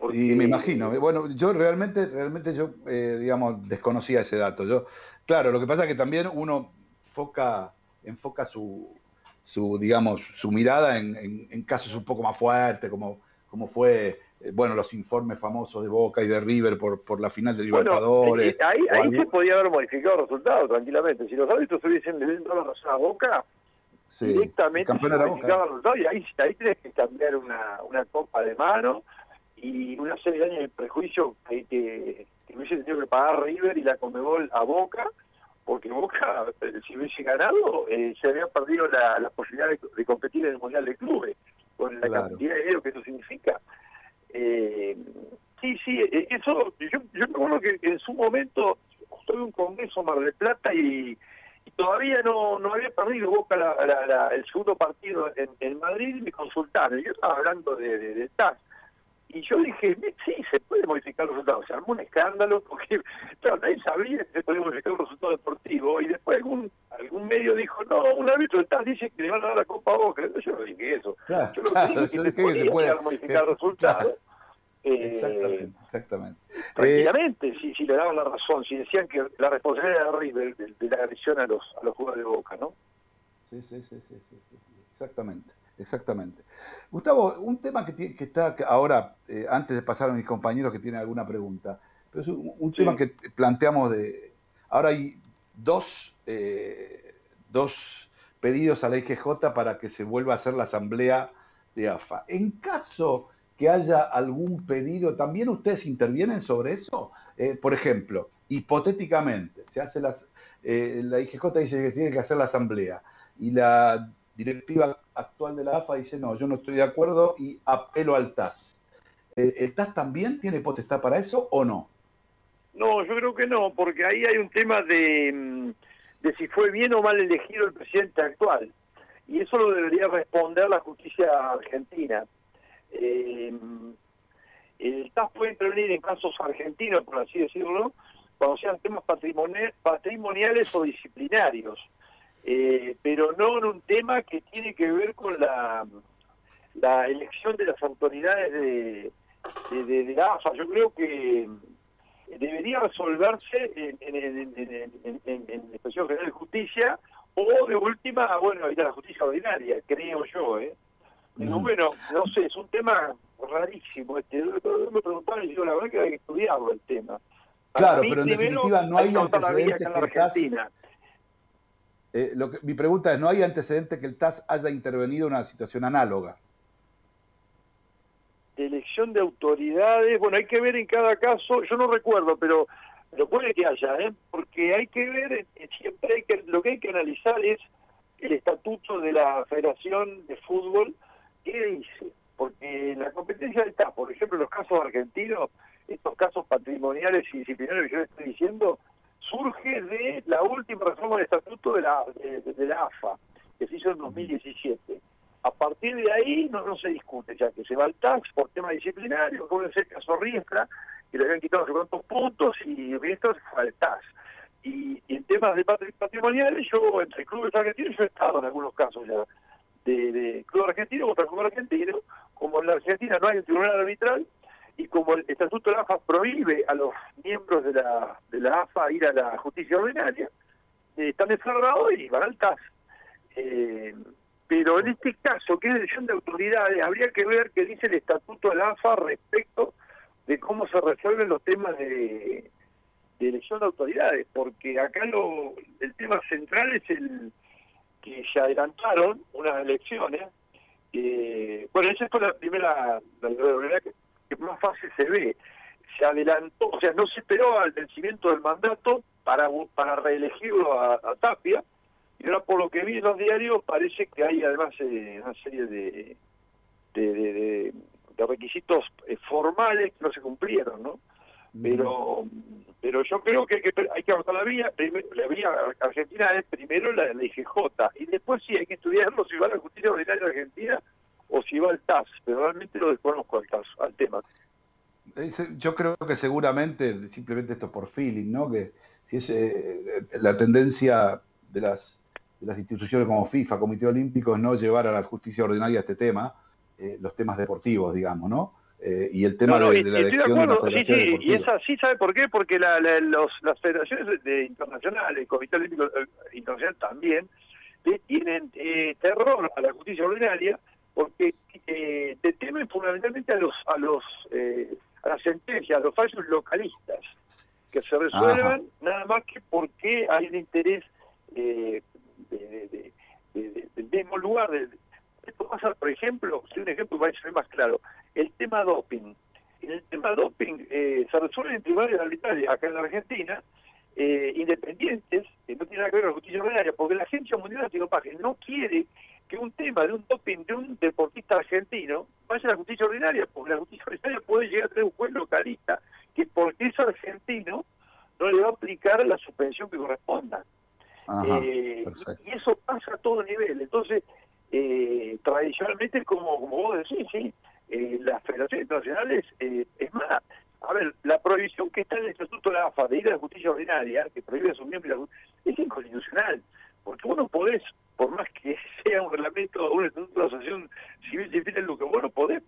Porque- Y me imagino. eh, Bueno, yo realmente, realmente yo, eh, digamos, desconocía ese dato. Yo, claro, lo que pasa es que también uno enfoca, enfoca su, su digamos, su mirada en, en- en casos un poco más fuertes, como, como fue, eh, bueno, los informes famosos de Boca y de River por, por la final de Libertadores. eh, ahí, ahí algún- se podía haber modificado el resultado tranquilamente. Si los árbitros hubiesen dado la razón a Boca, sí, directamente y ahí, ahí tenés que cambiar una, una copa de mano y una serie de años de prejuicio que, que, que hubiese tenido que pagar River y la Comebol a Boca, porque Boca, eh, si hubiese ganado, eh, se había perdido la, la posibilidad de, de competir en el Mundial de Clubes, con la Claro. cantidad de dinero que eso significa. Eh, sí, sí, eh, eso, yo, yo me acuerdo que en su momento estuve en un congreso Mar del Plata y todavía no, no había perdido Boca la- la- la- el segundo partido en, en Madrid y me consultaron. Yo estaba hablando de, de, de TAS. Y yo dije, sí, se puede modificar los resultados. Se armó un escándalo porque, claro, nadie sabía que se podía modificar un resultado deportivo. Y después algún algún medio dijo, no, un árbitro del TAS dice que le van a dar la Copa a Boca. Yo no dije eso. Claro, Yo lo que claro, dije es que se podía puede- modificar que- resultados. claro. Exactamente, exactamente. Eh, tranquilamente, si, si le daban la razón, si decían que la responsabilidad era de River de, de la agresión a los, a los jugadores de Boca, ¿no? Sí, sí, sí, sí, sí, exactamente, exactamente. Gustavo, un tema que, que está ahora, eh, antes de pasar a mis compañeros que tienen alguna pregunta, pero es un, un Sí. tema que planteamos de... Ahora hay dos, eh, dos pedidos a la IGJ para que se vuelva a hacer la asamblea de AFA. En caso que haya algún pedido, ¿también ustedes intervienen sobre eso? Eh, por ejemplo, hipotéticamente, se hace las, eh, la IGJ dice que tiene que hacer la asamblea y la directiva actual de la AFA dice no, yo no estoy de acuerdo y apelo al TAS. Eh, ¿El TAS también tiene potestad para eso o no? No, yo creo que no, porque ahí hay un tema de, mm, de si fue bien o mal elegido el presidente actual. Y eso lo debería responder la justicia argentina. Eh, el TAS puede intervenir en casos argentinos, por así decirlo, cuando sean temas patrimoniales, patrimoniales o disciplinarios, Eh, pero no en un tema que tiene que ver con la, la elección de las autoridades de, de, de- de AFA. Yo creo que debería resolverse en, en, en, en, Inspección General de Justicia o de última, bueno, ir a la justicia ordinaria, creo yo, ¿eh? Mm. bueno, no sé, es un tema rarísimo. Este, me preguntaron y digo, la verdad que hay que estudiarlo el tema. Para Claro, mí, pero en definitiva no hay antecedentes que el TAS. Eh, lo que- mi pregunta es, ¿no hay antecedente que el TAS haya intervenido en una situación análoga? de elección de autoridades, bueno, hay que ver en cada caso, yo no recuerdo, pero, pero puede que haya, ¿eh? porque hay que ver, eh, siempre hay que, lo que hay que analizar es el estatuto de la Federación de Fútbol, ¿qué dice? Porque la competencia está, por ejemplo, los casos argentinos, estos casos patrimoniales y disciplinarios que yo estoy diciendo, surge de la última reforma del estatuto de la, AFA, que se hizo en 2017. A partir de ahí no, se discute, ya que se va al tax por tema disciplinario, como el caso Riestra, que le habían quitado no sé cuántos puntos y Riestra se fue al tax. Y, y en temas de patri- patrimoniales, yo entre clubes argentinos, yo he estado en algunos casos ya, de, de club argentino contra club argentino, como en la Argentina no hay un tribunal arbitral, y como el estatuto de la AFA prohíbe a los miembros de la, de la AFA ir a la justicia ordinaria, eh, están desflorrados y van al TAS. Eh, pero en este caso, que es elección de autoridades, habría que ver qué dice el estatuto de la AFA respecto de cómo se resuelven los temas de, de elección de autoridades, porque acá lo, el tema central es el que se adelantaron unas elecciones. eh, bueno, esa fue la primera, la irregularidad que, más fácil se ve. Se adelantó, o sea, no se esperó al vencimiento del mandato para, para reelegirlo a, Tapia, y ahora por lo que vi en los diarios parece que hay además eh, una serie de, de, de- de- de requisitos eh, formales que no se cumplieron, ¿no? Pero pero yo creo que hay que, hay que avanzar la vía. Primero, la vía argentina es primero la, la IGJ y después sí hay que estudiarlo si va a la justicia ordinaria argentina o si va al TAS. Pero realmente lo desconozco al caso, al tema. Yo creo que seguramente, simplemente esto por feeling, ¿no? Que si es eh, la tendencia de las, de las instituciones como FIFA, Comité Olímpico, es no llevar a la justicia ordinaria este tema, eh, los temas deportivos, digamos, ¿no? Eh, y el tema No, no, de, de la de elección de, acuerdo, sí, sí, y es así, ¿sabe por qué? Porque la, la- los, las federaciones de- de internacionales, el Comité Olímpico eh, Internacional también, le tienen eh, terror a la justicia ordinaria porque eh, te temen fundamentalmente a los a los eh, a las sentencias, a los fallos localistas que se resuelvan nada más que porque hay un interés eh, de- de- de- de- de- del mismo lugar. de- esto pasa, por ejemplo, si un ejemplo va a ser más claro, el tema doping. El tema doping eh, se resuelve en tribunales arbitrales acá en la Argentina, eh, independientes, que no tienen nada que ver con la justicia ordinaria, porque la Agencia Mundial Antidopaje no quiere que un tema de un doping de un deportista argentino vaya a la justicia ordinaria, porque la justicia ordinaria puede llegar a tener un juez localista que porque es argentino no le va a aplicar la suspensión que corresponda. Ajá, Eh, y eso pasa a todo nivel. Entonces, eh, tradicionalmente, como, como vos decís, sí, eh, las federaciones internacionales, eh, es más, a ver, la prohibición que está en el Estatuto de la AFA de ir a la justicia ordinaria, que prohíbe a sus miembros, es inconstitucional, porque vos no podés, por más que sea un reglamento, un estatuto de asociación civil fines de lucro, vos no podés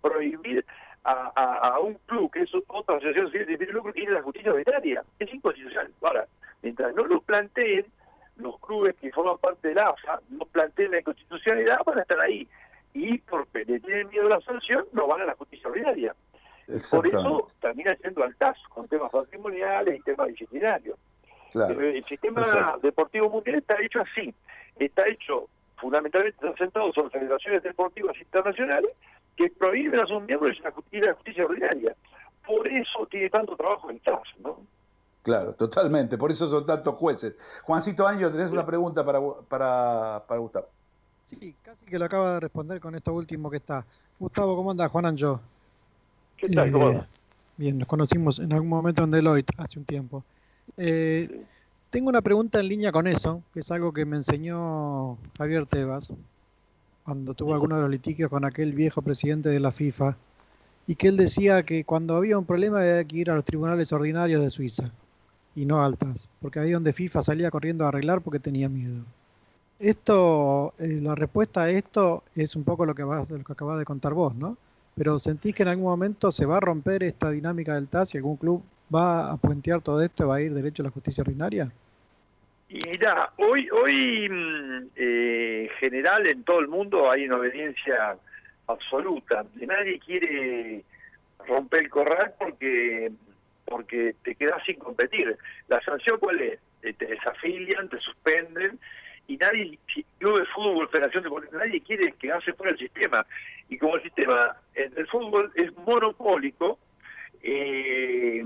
prohibir a, a- un club que es otra asociación civil de lucro ir a la justicia ordinaria. Es inconstitucional. Ahora, mientras no lo planteen, los clubes que forman parte de la AFA no planteen la inconstitucionalidad, van a estar ahí. Y porque le tienen miedo a la sanción, no van a la justicia ordinaria. Por eso termina siendo al TAS, con temas patrimoniales y temas disciplinarios. Claro. Pero el sistema deportivo mundial está hecho así. Está hecho fundamentalmente está sentado sobre federaciones deportivas internacionales que prohíben a sus miembros justicia, la justicia ordinaria. Por eso tiene tanto trabajo el TAS, ¿no? Claro, totalmente. Por eso son tantos jueces. Juancito Año, tenés una pregunta para, para, para Gustavo. Sí, casi que lo acaba de responder con esto último que está. Gustavo, ¿cómo anda? Juan Anjo. ¿Qué tal? ¿Cómo anda? Bien, nos conocimos en algún momento en Deloitte hace un tiempo. Eh, tengo una pregunta en línea con eso, que es algo que me enseñó Javier Tebas cuando tuvo algunos de los litigios con aquel viejo presidente de la FIFA, y que él decía que cuando había un problema había que ir a los tribunales ordinarios de Suiza y no altas, porque ahí donde FIFA salía corriendo a arreglar porque tenía miedo. Esto, eh, la respuesta a esto es un poco lo que, vas, lo que acabas de contar vos, ¿no? Pero ¿sentís que en algún momento se va a romper esta dinámica del TAS y algún club va a puentear todo esto y va a ir derecho a la justicia ordinaria? Y mira, hoy, hoy mm, eh, en general en todo el mundo hay una obediencia absoluta. Nadie quiere romper el corral porque porque te quedas sin competir. ¿La sanción cuál es? Te desafilian, te suspenden, y nadie, club de fútbol, federación de Deportes, nadie quiere quedarse fuera del sistema. Y como el sistema eh, del fútbol es monopólico, eh,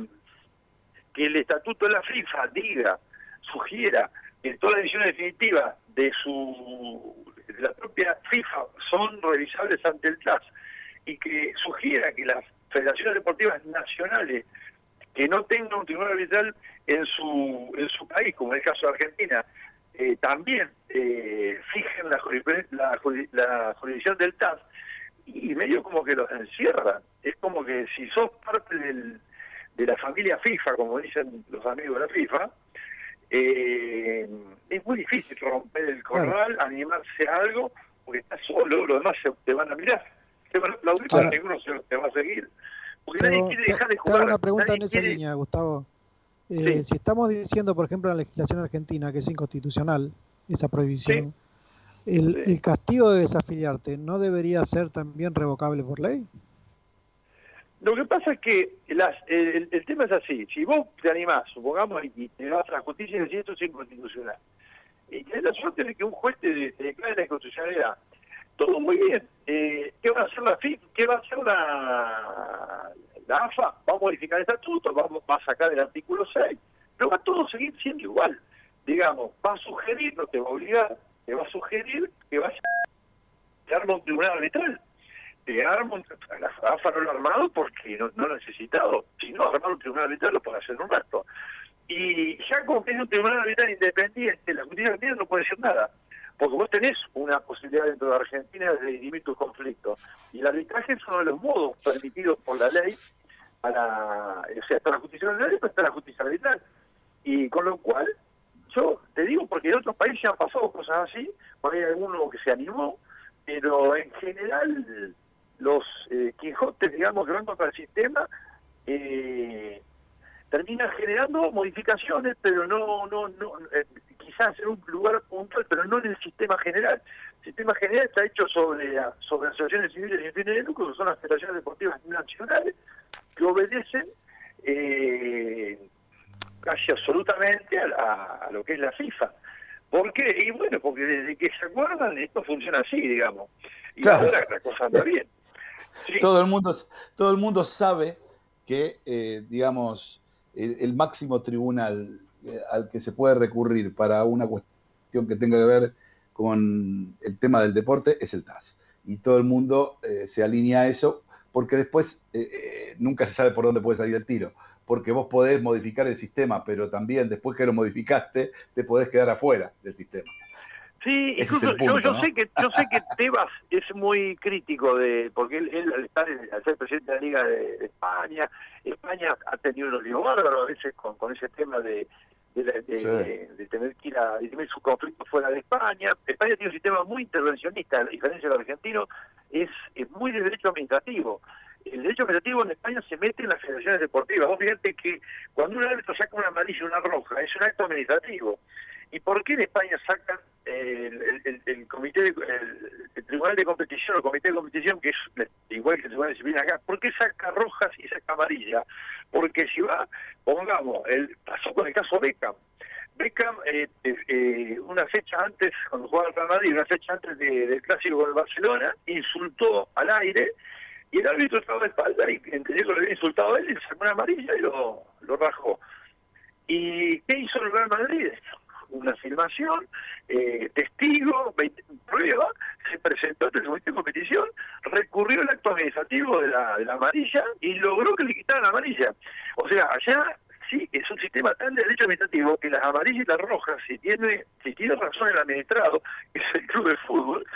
que el estatuto de la FIFA diga, sugiera que todas las decisiones definitivas de su de la propia FIFA son revisables ante el TAS y que sugiera que las federaciones deportivas nacionales que no tengan un tribunal arbitral en su en su país, como es el caso de Argentina, eh, también eh, fijen la, la, la jurisdicción del TAS y medio como que los encierran. Es como que si sos parte del, de la familia FIFA, como dicen los amigos de la FIFA, eh, es muy difícil romper el corral, animarse a algo, porque estás solo, los demás se- te van a mirar, te van a aplaudir, pero ninguno se, te va a seguir. Porque Te nadie quiere te- dejar de te jugar. hago una pregunta en esa quiere- línea, Gustavo. Eh, Si estamos diciendo, por ejemplo, en la legislación argentina que es inconstitucional esa prohibición, el, el castigo de desafiliarte no debería ser también revocable por ley? Lo que pasa es que las, el, el tema es así. Si vos te animás, supongamos, y te vas a la justicia y decís esto es inconstitucional, y tenés la suerte de que un juez te, te declare la inconstitucionalidad, todo muy bien. Eh, ¿Qué va a hacer la FIP? ¿Qué va a hacer la, la AFA? Va a modificar el estatuto, va, a sacar el artículo 6, pero va todo a seguir siendo igual. Digamos, va a sugerir, no te va a obligar, te va a sugerir que vaya a arma un tribunal arbitral te arma un, la AFA no lo ha armado porque no, no lo ha necesitado. Si no, armar un tribunal arbitral lo puede hacer en un rato. Y ya como que es un tribunal arbitral independiente, la justicia no puede decir nada. Porque vos tenés una posibilidad dentro de Argentina de dirimir tus conflictos. Y el arbitraje es uno de los modos permitidos por la ley para, o sea, está la justicia arbitral y está la justicia arbitral. Y con lo cual, yo te digo, porque en otros países han pasado cosas así, hay alguno que se animó, pero en general los eh, Quijotes, digamos, que van contra el sistema, eh, terminan generando modificaciones, pero no, no, no eh, quizás en un lugar puntual, pero no en el sistema general. El sistema general está hecho sobre, sobre asociaciones civiles y fines de lucro, que son las federaciones deportivas nacionales, que obedecen eh, casi absolutamente a, la- a lo que es la FIFA. ¿Por qué? Y bueno, porque desde que se acuerdan esto funciona así, digamos. Y Claro. ahora la cosa anda bien. Todo el mundo, todo el mundo sabe que, eh, digamos, el, el máximo tribunal al que se puede recurrir para una cuestión que tenga que ver con el tema del deporte es el TAS. Y todo el mundo eh, se alinea a eso porque después eh, eh, nunca se sabe por dónde puede salir el tiro. Porque vos podés modificar el sistema, pero también después que lo modificaste, te podés quedar afuera del sistema. Sí, Ese incluso punto, yo, yo ¿no? sé que yo sé que Tebas es muy crítico de porque él, él al estar al ser presidente de la Liga de, de España, España ha tenido unos líos bárbaros a veces con, con ese tema de de, de- Sí. de- de tener que ir a dirimir sus conflictos fuera de España. España tiene un sistema muy intervencionista, a diferencia del argentino, es, es muy de derecho administrativo. El derecho administrativo en España se mete en las federaciones deportivas. Vos fíjate que cuando un árbitro saca una amarilla y una roja, es un acto administrativo. ¿Y por qué en España sacan eh, el, comité de- el, tribunal de competición el comité de competición que es igual que el tribunal de disciplina acá por qué saca rojas y saca amarilla porque si va pongamos el pasó con el caso Beckham. Beckham eh, eh, eh, una fecha antes cuando jugaba el Real Madrid una fecha antes de- del clásico con el Barcelona insultó al aire y el árbitro estaba de espalda y entendió que lo había insultado a él y sacó una amarilla y lo, lo rajó. ¿Y qué hizo el Real Madrid? Una filmación, eh, testigo, prueba, se presentó ante el comité de competición, recurrió al acto administrativo de la, amarilla y logró que le quitaran la amarilla. O sea, allá sí es un sistema tan de derecho administrativo que las amarillas y las rojas, si tiene, si tiene razón el administrado, que es el club de fútbol,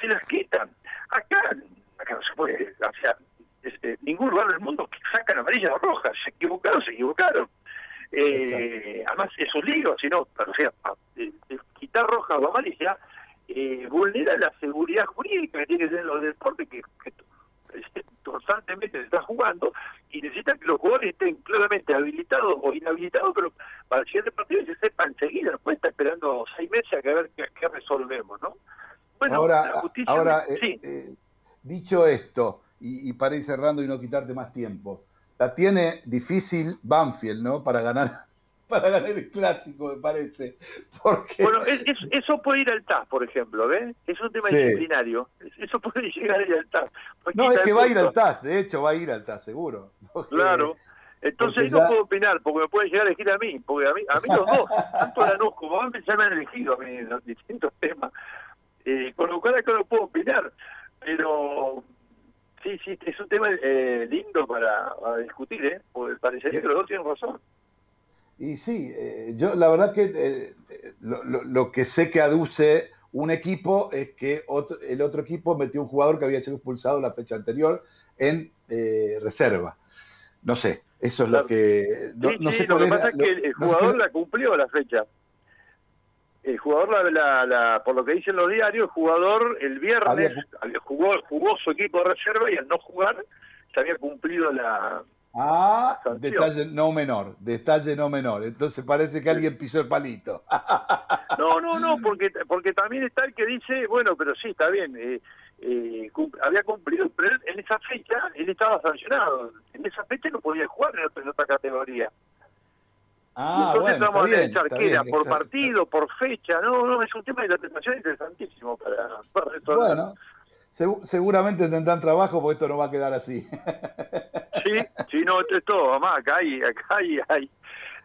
se las quitan. Acá, acá no se puede, o sea, este, ningún lugar del mundo sacan amarillas o rojas, se equivocaron, se equivocaron. Eh, además es un lío, si no, o sea, a- eh, eh, quitar roja o amarilla eh, vulnera la seguridad jurídica que tiene que tener los deportes que, que este, constantemente se está jugando y necesita que los jugadores estén claramente habilitados o inhabilitados, pero para el siguiente partido se sepa enseguida, no estar esperando seis meses a que ver qué, resolvemos, ¿no? Bueno, ahora, la justicia... ahora eh, sí. eh, dicho esto, y, y para ir cerrando y no quitarte más tiempo, la tiene difícil Banfield, ¿no? Para ganar, para ganar el clásico, me parece. Porque Bueno, es- es- eso puede ir al TAS, por ejemplo, ¿ves? Es un tema Sí. disciplinario. Eso puede llegar a ir al TAS. No, es que va a ir al TAS, de hecho va a ir al TAS, seguro. Porque- Claro. Entonces no ya- puedo opinar, porque me pueden llegar a elegir a mí, porque a mí, a mí los dos, tanto Lanús como Banfield ya me han elegido a mí en los distintos temas, eh, con lo cual acá no puedo opinar, pero sí, sí, es un tema eh, lindo para, para discutir, ¿eh? porque parecería que los dos tienen razón. Y sí, eh, yo la verdad que eh, lo, lo- lo que sé que aduce un equipo es que otro- el otro equipo metió un jugador que había sido expulsado la fecha anterior en eh, reserva. No sé, eso es Claro. lo que... No, sí, no sí, sé lo que pasa es que el no sé jugador la cumplió la fecha. El jugador, la, la, la- por lo que dicen los diarios, el jugador el viernes Había jugó, jugó su equipo de reserva y al no jugar se había cumplido la... Ah, sanción. detalle no menor, detalle no menor. Entonces parece que alguien pisó el palito. No, no, no, porque porque también está el que dice, bueno, pero sí, está bien, eh, eh, cum- había cumplido, pero él- en esa fecha él estaba sancionado. En esa fecha no podía jugar en otra categoría. Ah, bueno, bien, bien, por está- partido, por fecha, no, no, es un tema de interpretación interesantísimo para, para resolver. Bueno, segu- seguramente tendrán trabajo porque esto no va a quedar así. Sí, sí, no, esto es todo, mamá, acá hay, acá hay, hay,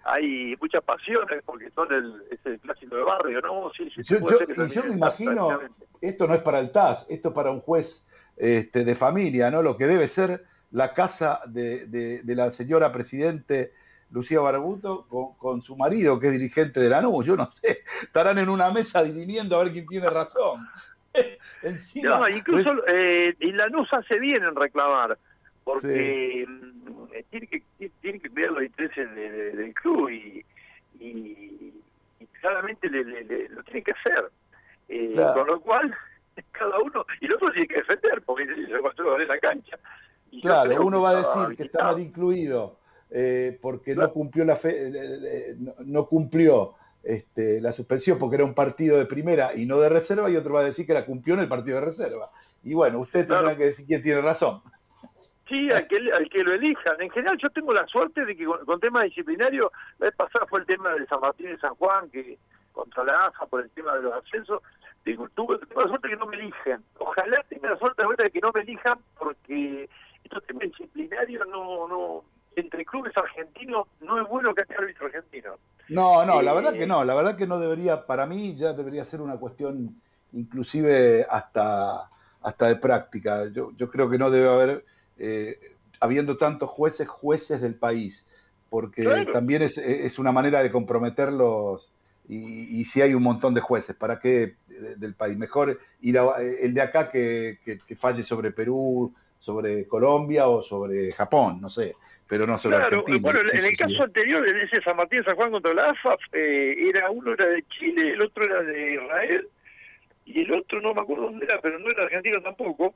hay muchas pasiones porque son el, es el clásico de barrio, ¿no? Sí, sí, Yo, yo- y yo me imagino, esto no es para el TAS, esto es para un juez este, de familia, ¿no? Lo que debe ser la casa de, de- de la señora presidente Lucía Barbuto con, con su marido, que es dirigente de la NU. Yo no sé, estarán en una mesa dirimiendo a ver quién tiene razón. Encima, No, incluso eh, y Lanús hace bien en reclamar, porque Sí. mm, tiene que tiene que cuidar los intereses de- de- del club y, y, y claramente le, le- le- lo tiene que hacer. Eh, Claro. Con lo cual, cada uno, y el otro tiene que defender, porque se construyó en la cancha. Y Claro, uno va a decir que está mal incluido eh, porque Claro. no cumplió la fe, eh, eh, no, cumplió este, la suspensión porque era un partido de primera y no de reserva, y otro va a decir que la cumplió en el partido de reserva. Y bueno, usted tendrá Claro. que decir quién tiene razón. Sí, al que, al que lo elijan. En general yo tengo la suerte de que con, con temas disciplinarios, la vez pasada fue el tema de San Martín y San Juan, que contra la AFA por el tema de los ascensos, digo, tuve, tuve la suerte de que no me elijan. Ojalá tenga la suerte de que no me elijan porque estos temas disciplinarios no, no, entre clubes argentinos no es bueno que haya árbitro argentino. No, no, la Eh, verdad que no, la verdad que no debería, para mí ya debería ser una cuestión inclusive hasta, hasta de práctica. Yo, yo creo que no debe haber, eh, habiendo tantos jueces, jueces del país, porque Claro. también es, es una manera de comprometerlos y, y si hay un montón de jueces, ¿para qué de- del país? Mejor ir a, el de acá que, que- que falle sobre Perú, sobre Colombia o sobre Japón, no sé, pero no sobre Claro, Argentina. bueno, en el caso anterior, en ese San Martín San Juan contra la AFA, eh, era uno era de Chile, el otro era de Israel, y el otro no me acuerdo dónde era, pero no era argentino tampoco.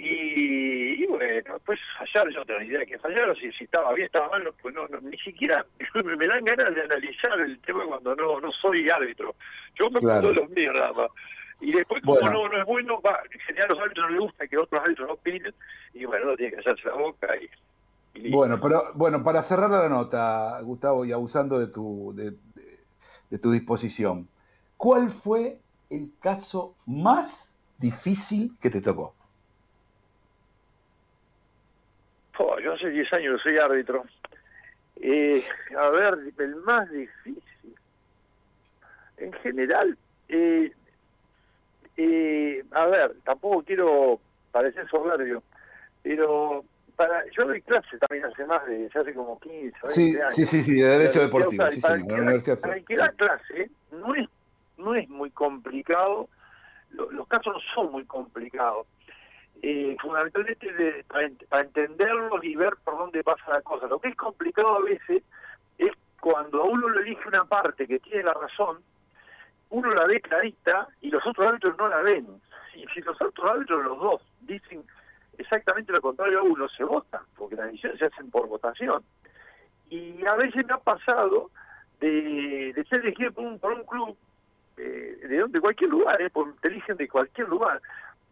Y, y bueno, pues fallar, yo no tengo ni idea de que fallaron, si, si estaba bien, estaba mal, pues no, no, ni siquiera me, me dan ganas de analizar el tema cuando no, no soy árbitro. Yo me Claro. pongo los míos nada más. Y después, como Bueno. no, no es bueno, va, en general a los árbitros no les gusta que otros árbitros no opinen, y bueno, no tiene que hacerse la boca y. Bueno, pero bueno, para cerrar la nota, Gustavo, y abusando de tu, de, de- de tu disposición, ¿cuál fue el caso más difícil que te tocó? Oh, yo hace 10 años soy árbitro. Eh, a ver, el más difícil. En general, eh, eh, a ver, tampoco quiero parecer soberbio, pero para yo doy clase también hace más de, ya hace como 15, 20 Sí, años. sí, sí, sí, de Derecho Deportivo, para- sí, para que la Universidad Para el que da sí. clase, no es, no es muy complicado, lo- los casos no son muy complicados. Eh, fundamentalmente de- para entenderlos y ver por dónde pasa la cosa. Lo que es complicado a veces es cuando a uno le elige una parte que tiene la razón, uno la ve clarita y los otros árbitros no la ven. Y si los otros árbitros, los dos, dicen exactamente lo contrario a uno, se votan, porque las decisiones se hacen por votación. Y a veces me ha pasado de, ser elegido por un, por un club, eh, de, de cualquier lugar, eh, por, te eligen de cualquier lugar,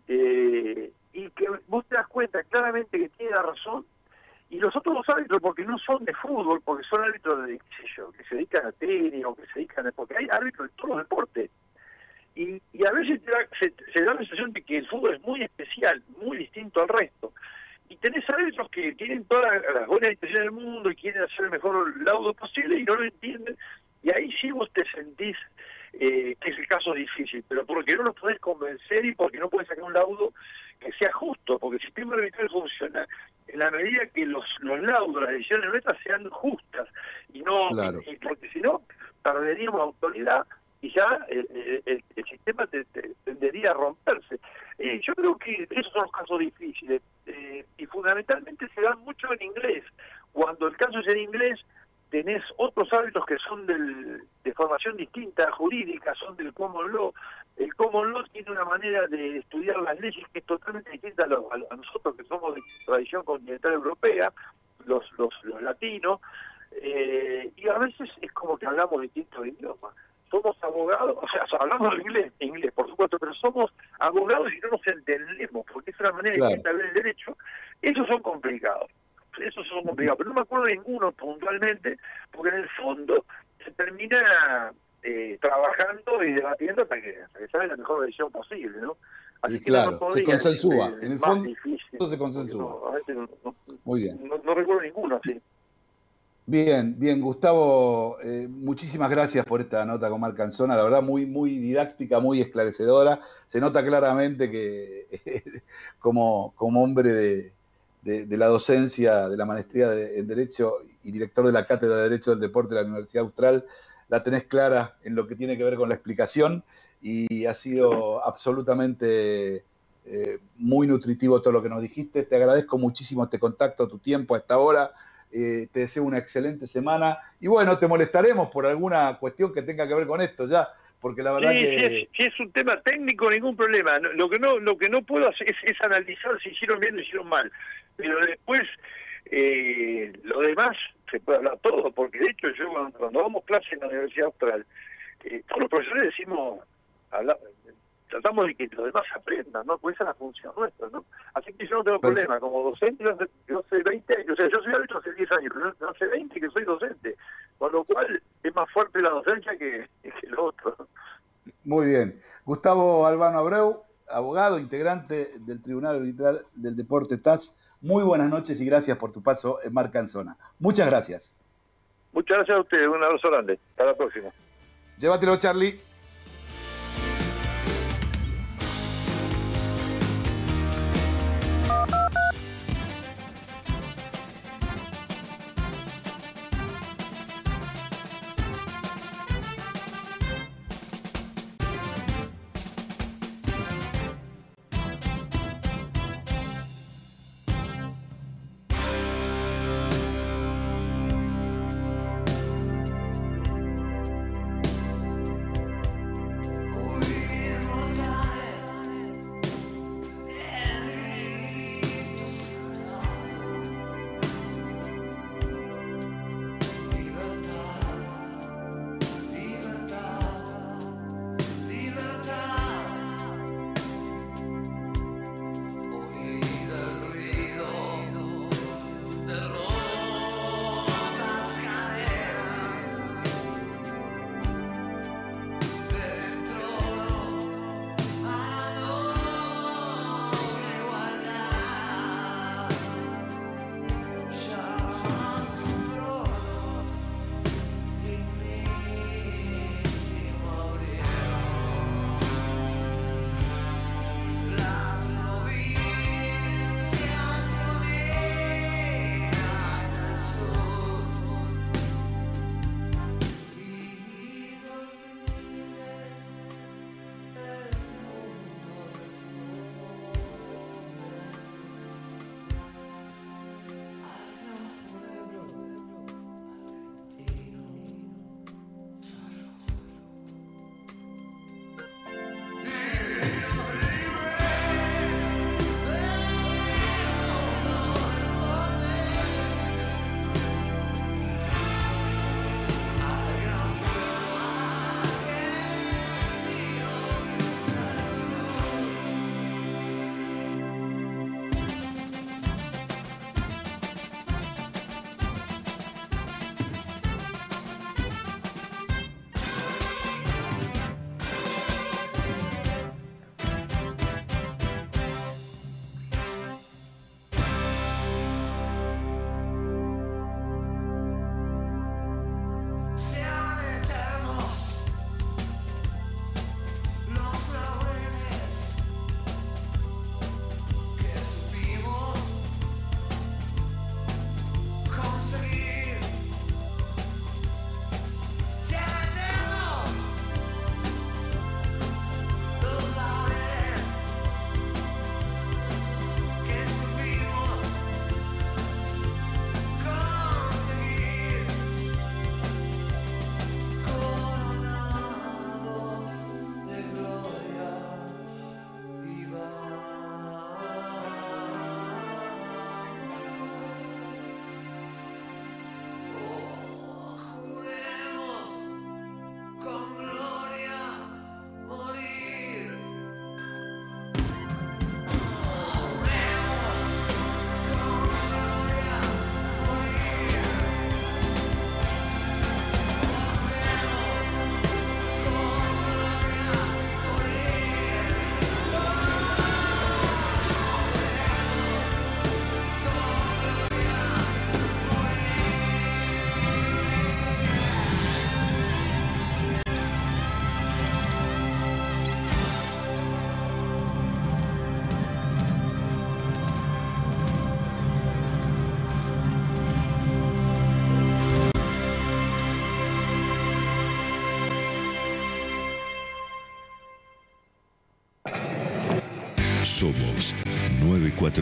eh, y que vos te das cuenta claramente que tiene la razón, y los otros árbitros porque no son de fútbol, porque son árbitros de, qué sé yo, que se dedican a tenis o que se dedican a... porque hay árbitros de todos los deportes. Y, y a veces te da- se, se da la sensación de que el fútbol es muy especial, muy distinto al resto. Y tenés árbitros que tienen todas las, las buenas intenciones del mundo y quieren hacer el mejor laudo posible y no lo entienden. Y ahí sí vos te sentís eh, que es el caso difícil, pero porque no los podés convencer y porque no podés sacar un laudo que sea justo, porque el sistema arbitral funciona en la medida que los, los laudos, las decisiones nuestras sean justas y no Claro. y porque si no perderíamos autoridad y ya el, el- sistema te- te- romperse. Eh, yo creo que esos son los casos difíciles eh, y fundamentalmente se dan mucho en inglés. Cuando el caso es en inglés, tenés otros árbitros que son del, de formación distinta, jurídica, son del common law. El common law tiene una manera de estudiar las leyes que es totalmente distinta a, lo- a nosotros que somos de tradición continental europea, los, los, los latinos, eh, y a veces es como que hablamos distintos idiomas. Somos abogados, o sea, hablamos inglés, inglés, por supuesto, pero somos abogados y no nos entendemos, porque es una manera Claro. de ver el derecho. Esos son complicados, esos son complicados, pero no me acuerdo de ninguno puntualmente, porque en el fondo se termina eh, trabajando y debatiendo hasta que, que sale la mejor decisión posible, ¿no? Y que no claro, se consensúa. En el fondo difícil, se consensúa. no, a veces no, Muy bien. no- no recuerdo ninguno así. Bien, bien, Gustavo, eh, muchísimas gracias por esta nota con Marc Canzona, la verdad muy, muy didáctica, muy esclarecedora. Se nota claramente que como, como hombre de, la docencia, de la maestría en Derecho y director de la Cátedra de Derecho del Deporte de la Universidad Austral, la tenés clara en lo que tiene que ver con la explicación y ha sido absolutamente eh, muy nutritivo todo lo que nos dijiste. Te agradezco muchísimo este contacto, tu tiempo a esta hora. Eh, te deseo una excelente semana y bueno, te molestaremos por alguna cuestión que tenga que ver con esto ya, porque la verdad Sí, que... si, es, si es un tema técnico, ningún problema. Lo que no lo que no puedo hacer es, es analizar si hicieron bien o hicieron mal. Pero después, eh, lo demás, se puede hablar todo, porque de hecho yo cuando, cuando damos clase en la Universidad Austral, eh, todos los profesores decimos, habla- tratamos de que los demás aprendan, ¿no? Porque esa es la función nuestra, ¿no? Así que yo no tengo Perfecto. problema. Como docente, yo hace, yo hace 20 años, o sea, yo soy árbitro hace 10 años, pero hace 20 que soy docente. Con lo cual, es más fuerte la docencia que, que lo otro. Muy bien. Gustavo Albano Abreu, abogado, integrante del Tribunal Arbitral del Deporte TAS. Muy buenas noches y gracias por tu paso en Marcanzona. Muchas gracias. Muchas gracias a ustedes, un abrazo grande. Hasta la próxima. Llévatelo, Charlie.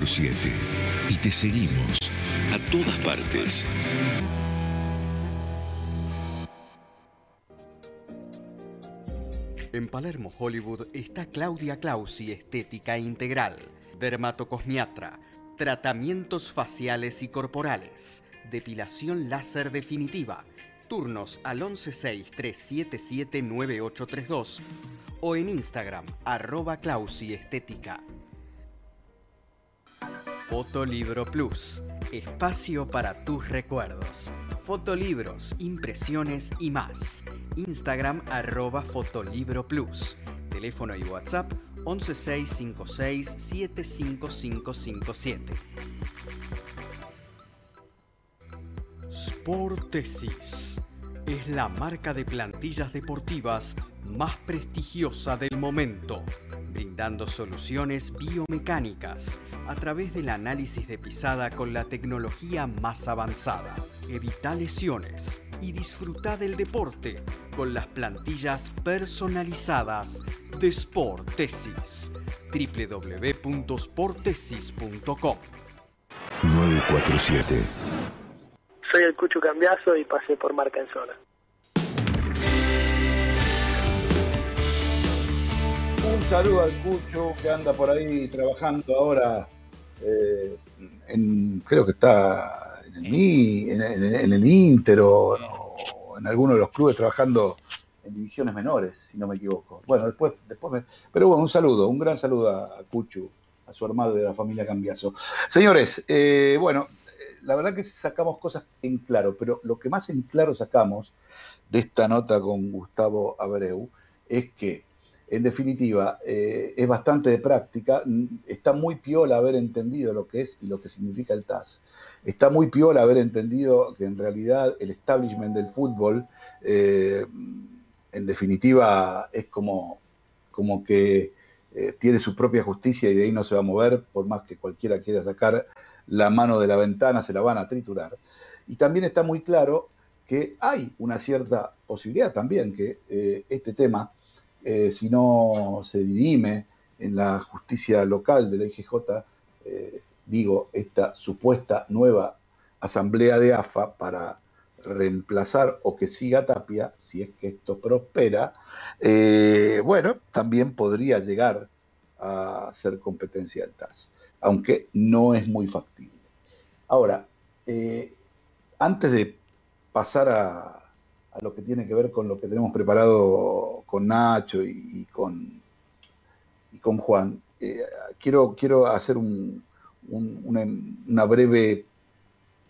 947 y te seguimos a todas partes. En Palermo, Hollywood, está Claudia Clausi Estética Integral, dermatocosmiatra, tratamientos faciales y corporales, depilación láser definitiva, turnos al 116-377-9832 o en Instagram, arroba Clausi Estética. Fotolibro Plus, espacio para tus recuerdos. Fotolibros, impresiones y más. Instagram arroba Fotolibro Plus. Teléfono y WhatsApp 11656-75557. Sportesis es la marca de plantillas deportivas más prestigiosa del momento, brindando soluciones biomecánicas a través del análisis de pisada con la tecnología más avanzada. Evita lesiones y disfruta del deporte con las plantillas personalizadas de Sportesis. www.sportesis.com 947. Soy el Cucho Cambiazo y pasé por marca en zona. Un saludo al Cucho que anda por ahí trabajando ahora. eh, en, creo que está en el, en, en- en el Inter o, o en alguno de los clubes trabajando en divisiones menores, si no me equivoco. Bueno, después, después me- pero bueno, un saludo, un gran saludo a, Cucho, a su hermano de la familia Cambiazo. Señores, eh, bueno, eh, la verdad que sacamos cosas en claro, pero lo que más en claro sacamos de esta nota con Gustavo Abreu es que en definitiva, eh, es bastante de práctica. Está muy piola haber entendido lo que es y lo que significa el TAS. Está muy piola haber entendido que en realidad el establishment del fútbol, eh, en definitiva, es como, como que eh, tiene su propia justicia y de ahí no se va a mover, por más que cualquiera quiera sacar la mano de la ventana, se la van a triturar. Y también está muy claro que hay una cierta posibilidad también que este tema eh, si no se dirime en la justicia local de la IGJ, eh, digo, esta supuesta nueva asamblea de AFA para reemplazar o que siga Tapia, si es que esto prospera, eh, bueno, también podría llegar a ser competencia del TAS, aunque no es muy factible. Ahora, antes de pasar a, a lo que tiene que ver con lo que tenemos preparado con Nacho y, con, y con Juan, eh, quiero, quiero hacer un- un- una, breve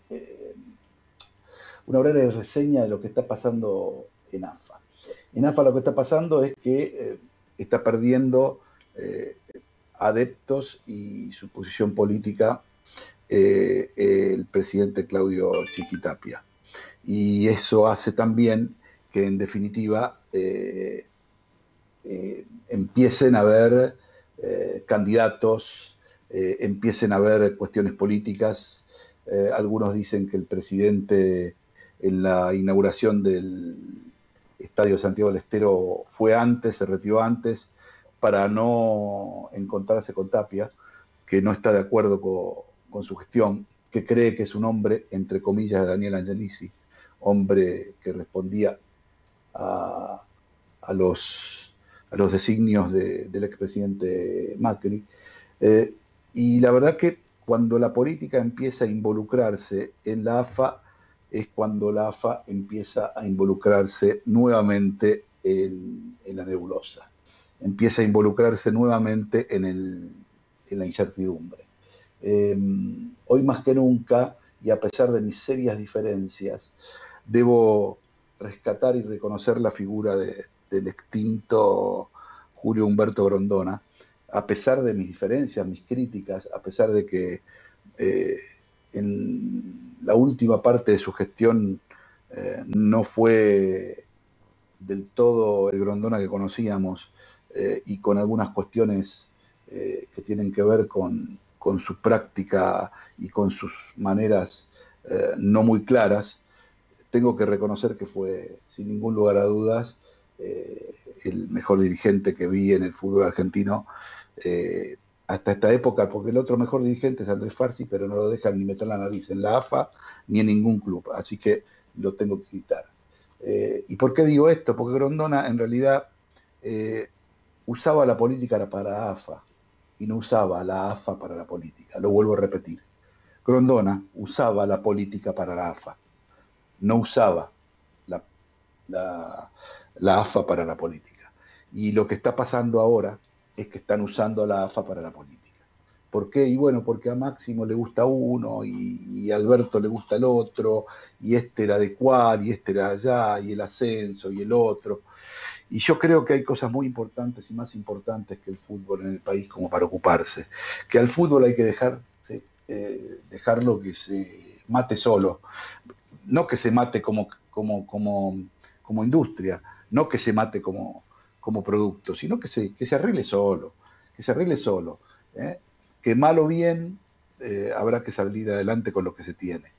eh, una breve reseña de lo que está pasando en AFA. En AFA lo que está pasando es que eh, está perdiendo adeptos y su posición política el presidente Claudio Chiquitapia. Y eso hace también que en definitiva eh, eh, empiecen a haber eh, candidatos, empiecen a haber cuestiones políticas. Algunos dicen que el presidente en la inauguración del Estadio Santiago del Estero fue antes, se retiró antes, para no encontrarse con Tapia, que no está de acuerdo co- con, su gestión, que cree que es un hombre, entre comillas, de Daniel Angelisi, hombre que respondía a, los, designios de- del expresidente Macri. Eh, y la verdad que cuando la política empieza a involucrarse en la AFA, es cuando la AFA empieza a involucrarse nuevamente en, la nebulosa, empieza a involucrarse nuevamente en la incertidumbre. Eh, hoy más que nunca, y a pesar de mis serias diferencias, debo rescatar y reconocer la figura de- del extinto Julio Humberto Grondona, a pesar de mis diferencias, mis críticas, a pesar de que eh, en la última parte de su gestión eh, no fue del todo el Grondona que conocíamos eh, y con algunas cuestiones que tienen que ver con, su práctica y con sus maneras no muy claras, tengo que reconocer que fue, sin ningún lugar a dudas, eh, el mejor dirigente que vi en el fútbol argentino, eh, hasta esta época, porque el otro mejor dirigente es Andrés Farsi, pero no lo dejan ni meter la nariz en la AFA ni en ningún club, así que lo tengo que quitar. Eh, ¿Y por qué digo esto? Porque Grondona en realidad usaba la política para AFA y no usaba la AFA para la política, lo vuelvo a repetir. Grondona usaba la política para la AFA, no usaba la, la, AFA para la política. Y lo que está pasando ahora es que están usando la AFA para la política. ¿Por qué? Y bueno, porque a Máximo le gusta uno y, a Alberto le gusta el otro, y este era de cual, y este era allá, y el ascenso, y el otro. Y yo creo que hay cosas muy importantes y más importantes que el fútbol en el país como para ocuparse. Que al fútbol hay que dejar, eh, dejarlo que se mate solo. No que se mate como, como, como, como industria, no que se mate como, como producto, sino que se, que se arregle solo, que se arregle solo. ¿eh? Que mal o bien eh, habrá que salir adelante con lo que se tiene.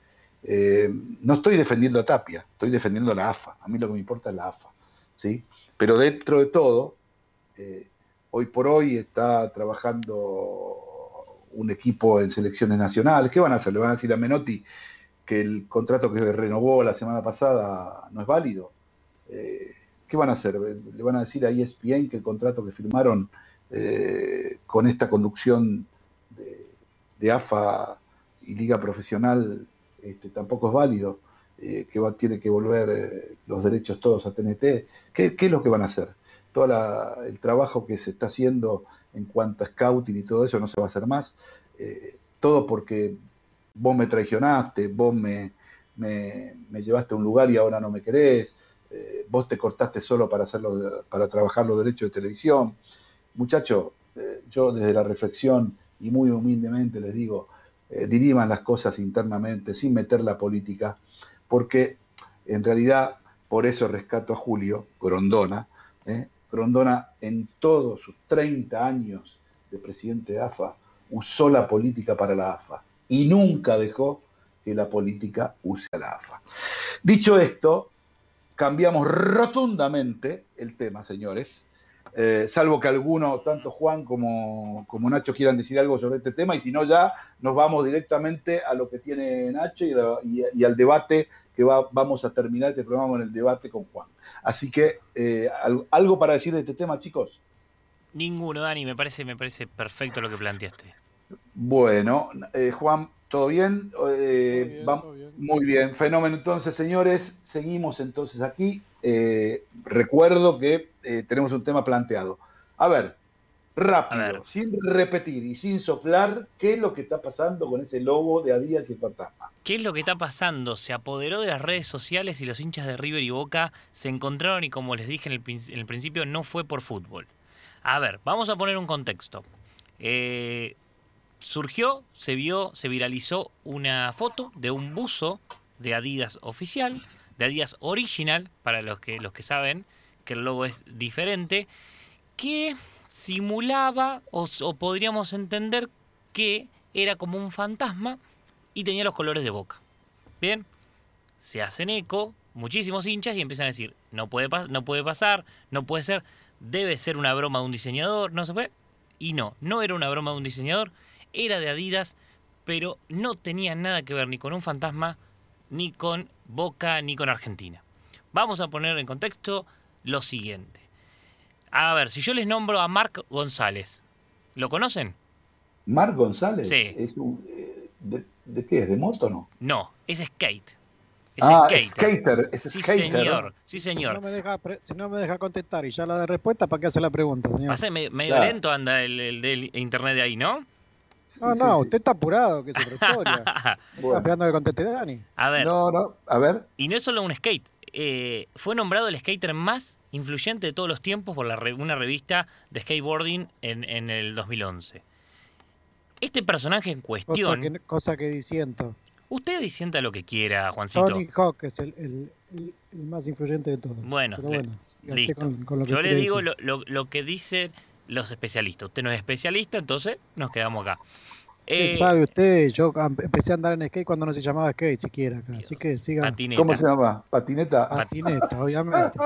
Eh, no estoy defendiendo a Tapia, estoy defendiendo a la AFA. A mí lo que me importa es la AFA. ¿sí? Pero dentro de todo, hoy por hoy está trabajando un equipo en selecciones nacionales. ¿Qué van a hacer? ¿Le van a decir a Menotti que el contrato que renovó la semana pasada no es válido? Eh, ¿Qué van a hacer? ¿Le van a decir a ESPN que el contrato que firmaron eh, con esta conducción de, de, AFA y Liga Profesional este, tampoco es válido? Eh, que tiene que volver los derechos todos a TNT. ¿Qué, ¿Qué, es lo que van a hacer? Todo el trabajo que se está haciendo en cuanto a scouting y todo eso no se va a hacer más. Todo porque vos me traicionaste, vos me, me, me, llevaste a un lugar y ahora no me querés, eh, vos te cortaste solo para, hacerlo, para trabajar los derechos de televisión. Muchachos, eh, yo desde la reflexión y muy humildemente les digo, diriman las cosas internamente sin meter la política porque en realidad por eso rescato a Julio Grondona. ¿eh? Grondona en todos sus 30 años de presidente de AFA usó la política para la AFA y nunca dejó que la política use a la AFA. Dicho esto, cambiamos rotundamente el tema, señores. Eh, salvo que alguno, tanto Juan como, como, Nacho, quieran decir algo sobre este tema, y si no, ya nos vamos directamente a lo que tiene Nacho y, al debate que va, vamos a terminar este programa con el debate con Juan. Así que, eh, ¿algo para decir de este tema, chicos? Ninguno, Dani, me parece, me parece perfecto lo que planteaste. Bueno, eh, Juan, ¿todo bien? Eh, bien, va, todo bien? Muy bien, fenómeno. Entonces, señores, seguimos entonces aquí. Eh, recuerdo que eh, tenemos un tema planteado. A ver, rápido, A ver. sin repetir y sin soplar, ¿qué es lo que está pasando con ese logo de Adidas y el fantasma? ¿Qué es lo que está pasando? Se apoderó de las redes sociales y los hinchas de River y Boca se encontraron y como les dije en el, en el principio, no fue por fútbol. A ver, vamos a poner un contexto. Eh, surgió, se vio, se viralizó una foto de un buzo de Adidas oficial, de Adidas original, para los que, los que saben que el logo es diferente, que simulaba o, podríamos entender que era como un fantasma y tenía los colores de boca. Bien, se hacen eco muchísimos hinchas y empiezan a decir, no puede, no puede pasar, no puede ser, debe ser una broma de un diseñador, no se puede. Y no, no era una broma de un diseñador, era de Adidas, pero no tenía nada que ver ni con un fantasma, ni con Boca, ni con Argentina. Vamos a poner en contexto lo siguiente. A ver, si yo les nombro a Marc González, ¿lo conocen? ¿Marc González? Sí. ¿Es un, eh, de, de, qué? ¿Es de moto o no? No, es skate. Es ah, skater. skater. Es sí, skater. señor. Sí, señor. Si no, me deja, si no me deja contestar y ya la de respuesta, ¿para qué hace la pregunta, señor? Hace medio, medio claro. lento anda el, el, del internet de ahí, ¿no? No, no, sí, usted está apurado, que es otra historia. bueno. Está esperando que conteste Dani. A ver. No, no, a ver. Y no es solo un skate. Eh, fue nombrado el skater más influyente de todos los tiempos por la, una revista de skateboarding en, en, el 2011. Este personaje en cuestión... Cosa que, cosa que disiento. Usted disienta lo que quiera, Juancito. Tony Hawk es el, el, el, el más influyente de todos. Bueno, bueno listo. Con, con Yo le digo lo, lo, lo, que dicen los especialistas. Usted no es especialista, entonces nos quedamos acá. ¿Qué Eh, sabe usted? Yo empecé a andar en skate cuando no se llamaba skate siquiera acá. Así que siga. patineta. ¿Cómo se llama? ¿Patineta? Patineta, obviamente.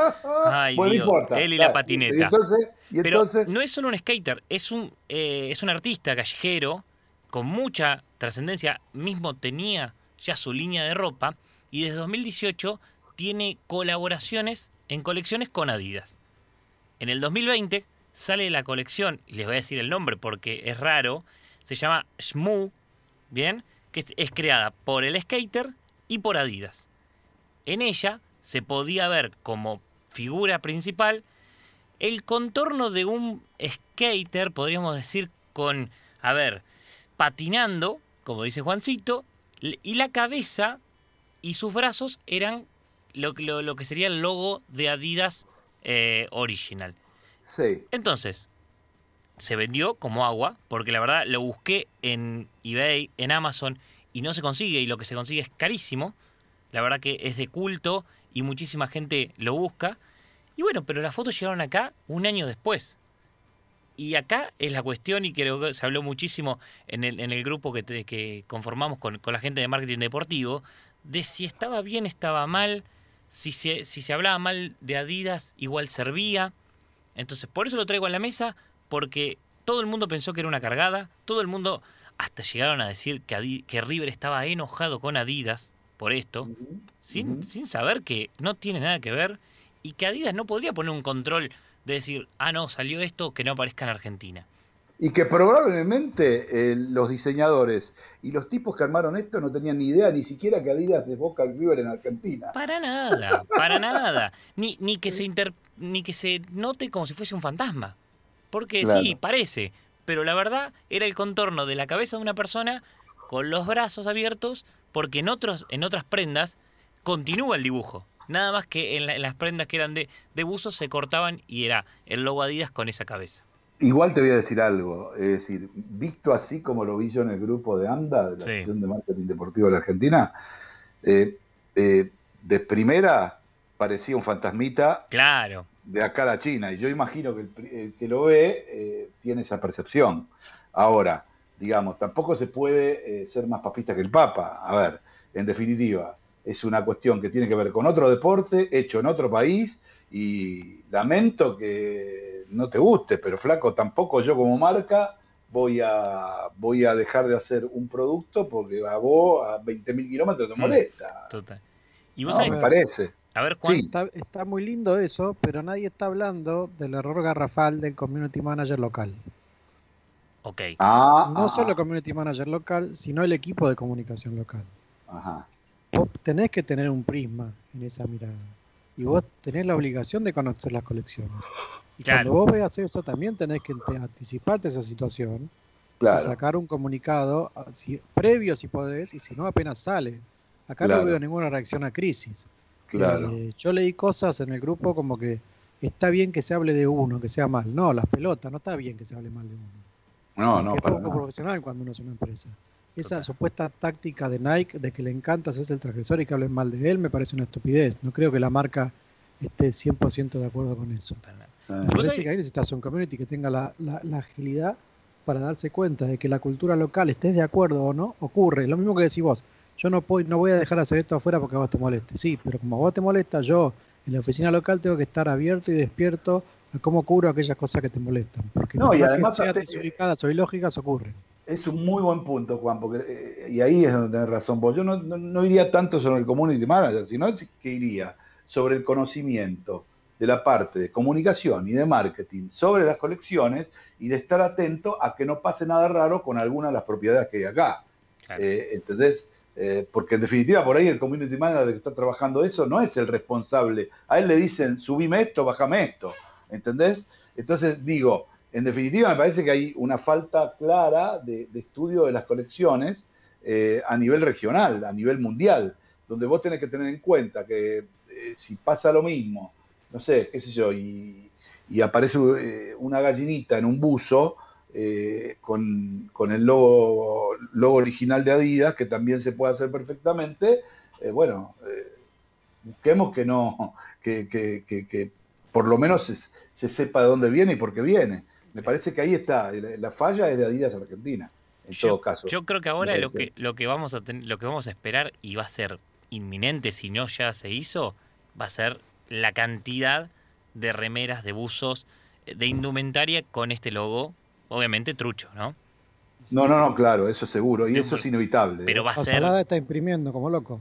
Ay, Bueno, no Dios, importa. él y la patineta. Y entonces, y Pero entonces no es solo un skater, es un, eh, es un artista callejero con mucha trascendencia. Mismo tenía ya su línea de ropa y desde 2018 tiene colaboraciones en colecciones con Adidas. En el 2020 sale la colección, y les voy a decir el nombre porque es raro, se llama Shmoo, ¿bien? Que es, es creada por el skater y por Adidas. En ella se podía ver como figura principal el contorno de un skater, podríamos decir, con, a ver, patinando, como dice Juancito, y la cabeza y sus brazos eran lo, que- lo- lo que sería el logo de Adidas eh, original. sí. Entonces, se vendió como agua, porque la verdad lo busqué en eBay, en Amazon, y no se consigue, y lo que se consigue es carísimo. La verdad que es de culto y muchísima gente lo busca. Y bueno, pero las fotos llegaron acá un año después. Y acá es la cuestión, y creo que se habló muchísimo en el, en el grupo que, te- que conformamos con, con la gente de marketing deportivo, de si estaba bien, estaba mal, si se, si se hablaba mal de Adidas, igual servía. Entonces, por eso lo traigo a la mesa, porque todo el mundo pensó que era una cargada, todo el mundo, hasta llegaron a decir que, Adi- que River estaba enojado con Adidas por esto, sin, sin saber que no tiene nada que ver y que Adidas no podría poner un control de decir, ah, no, salió esto, que no aparezca en Argentina. Y que probablemente eh, los diseñadores y los tipos que armaron esto no tenían ni idea ni siquiera que Adidas es Boca River en Argentina. Para nada, para nada. Ni, ni, que se inter- ni que se note como si fuese un fantasma. Porque Claro. sí, parece. Pero la verdad era el contorno de la cabeza de una persona con los brazos abiertos, porque en, otros, en otras prendas continúa el dibujo. Nada más que en, la- en las prendas que eran de, de buzos se cortaban y era el logo Adidas con esa cabeza. Igual te voy a decir algo, es decir, visto así como lo vi yo en el grupo de ANDA, de la Sí. Asociación de Marketing Deportivo de la Argentina, eh, eh, de primera parecía un fantasmita Claro. De acá a la China, y yo imagino que el, el que lo ve eh, tiene esa percepción. Ahora, digamos, tampoco se puede eh, ser más papista que el Papa. A ver, en definitiva, es una cuestión que tiene que ver con otro deporte, hecho en otro país, y lamento que no te guste, pero flaco, tampoco yo como marca voy a, voy a dejar de hacer un producto porque a vos a 20.000 kilómetros te Mm. molesta. Total. Y vos No, sabés- me parece. A ver, Juan. Sí. Está, está muy lindo eso, pero nadie está hablando del error garrafal del community manager local. Ok. Ah, No ah, solo el community manager local, sino el equipo de comunicación local. Ajá. Vos tenés que tener un prisma en esa mirada. Y vos tenés la obligación de conocer las colecciones. Y Claro. cuando vos veas eso, también tenés que anticiparte a esa situación Claro. y sacar un comunicado ah, si- previo si podés, y si no, apenas sale. Acá Claro. no veo ninguna reacción a crisis. Claro. Eh, yo leí cosas en el grupo como que está bien que se hable de uno, que sea mal. No, las pelotas, no está bien que se hable mal de uno. No, no, es para poco nada. profesional cuando uno es una empresa. Esa supuesta táctica de Nike de que le encanta hacerse el transgresor y que hablen mal de él me parece una estupidez. No creo que la marca esté 100% de acuerdo con eso. Me ¿Vos parece que ahí necesitas un community que tenga la, la- la agilidad para darse cuenta de que la cultura local, estés de acuerdo o no, ocurre. Lo mismo que decís vos. Yo no, puedo, no voy a dejar de hacer esto afuera porque a vos te moleste. Sí, pero como a vos te molesta, yo en la oficina local tengo que estar abierto y despierto a cómo cubro aquellas cosas que te molestan. Porque No, y más además que sean te- desubicadas o ilógicas, ocurren. Es un muy buen punto, Juan, porque, eh, y ahí es donde tenés razón vos. Yo no, no- no iría tanto sobre el community manager, sino que iría sobre el conocimiento de la parte de comunicación y de marketing sobre las colecciones y de estar atento a que no pase nada raro con alguna de las propiedades que hay acá. Eh, ¿Entendés? Eh, porque en definitiva, por ahí el community manager que está trabajando eso no es el responsable. A él le dicen, subime esto, bájame esto. ¿Entendés? Entonces, digo, en definitiva, me parece que hay una falta clara de, estudio de las colecciones eh, a nivel regional, a nivel mundial, donde vos tenés que tener en cuenta que eh, si pasa lo mismo, no sé, qué sé yo, y, aparece una gallinita en un buzo eh, con, con el logo, logo original de Adidas, que también se puede hacer perfectamente, eh, bueno, eh, busquemos que no, que, que- que- que por lo menos se, se sepa de dónde viene y por qué viene. Me parece que ahí está, la, la falla es de Adidas Argentina, en Yo, todo caso. yo creo que ahora lo que, lo que vamos a ten- lo que vamos a esperar y va a ser inminente si no ya se hizo, va a ser la cantidad de remeras, de buzos, de indumentaria con este logo, obviamente trucho, ¿no? No, no, no, claro, eso seguro. Y eso es inevitable. Pero ¿eh? va a La ser salada está imprimiendo como loco.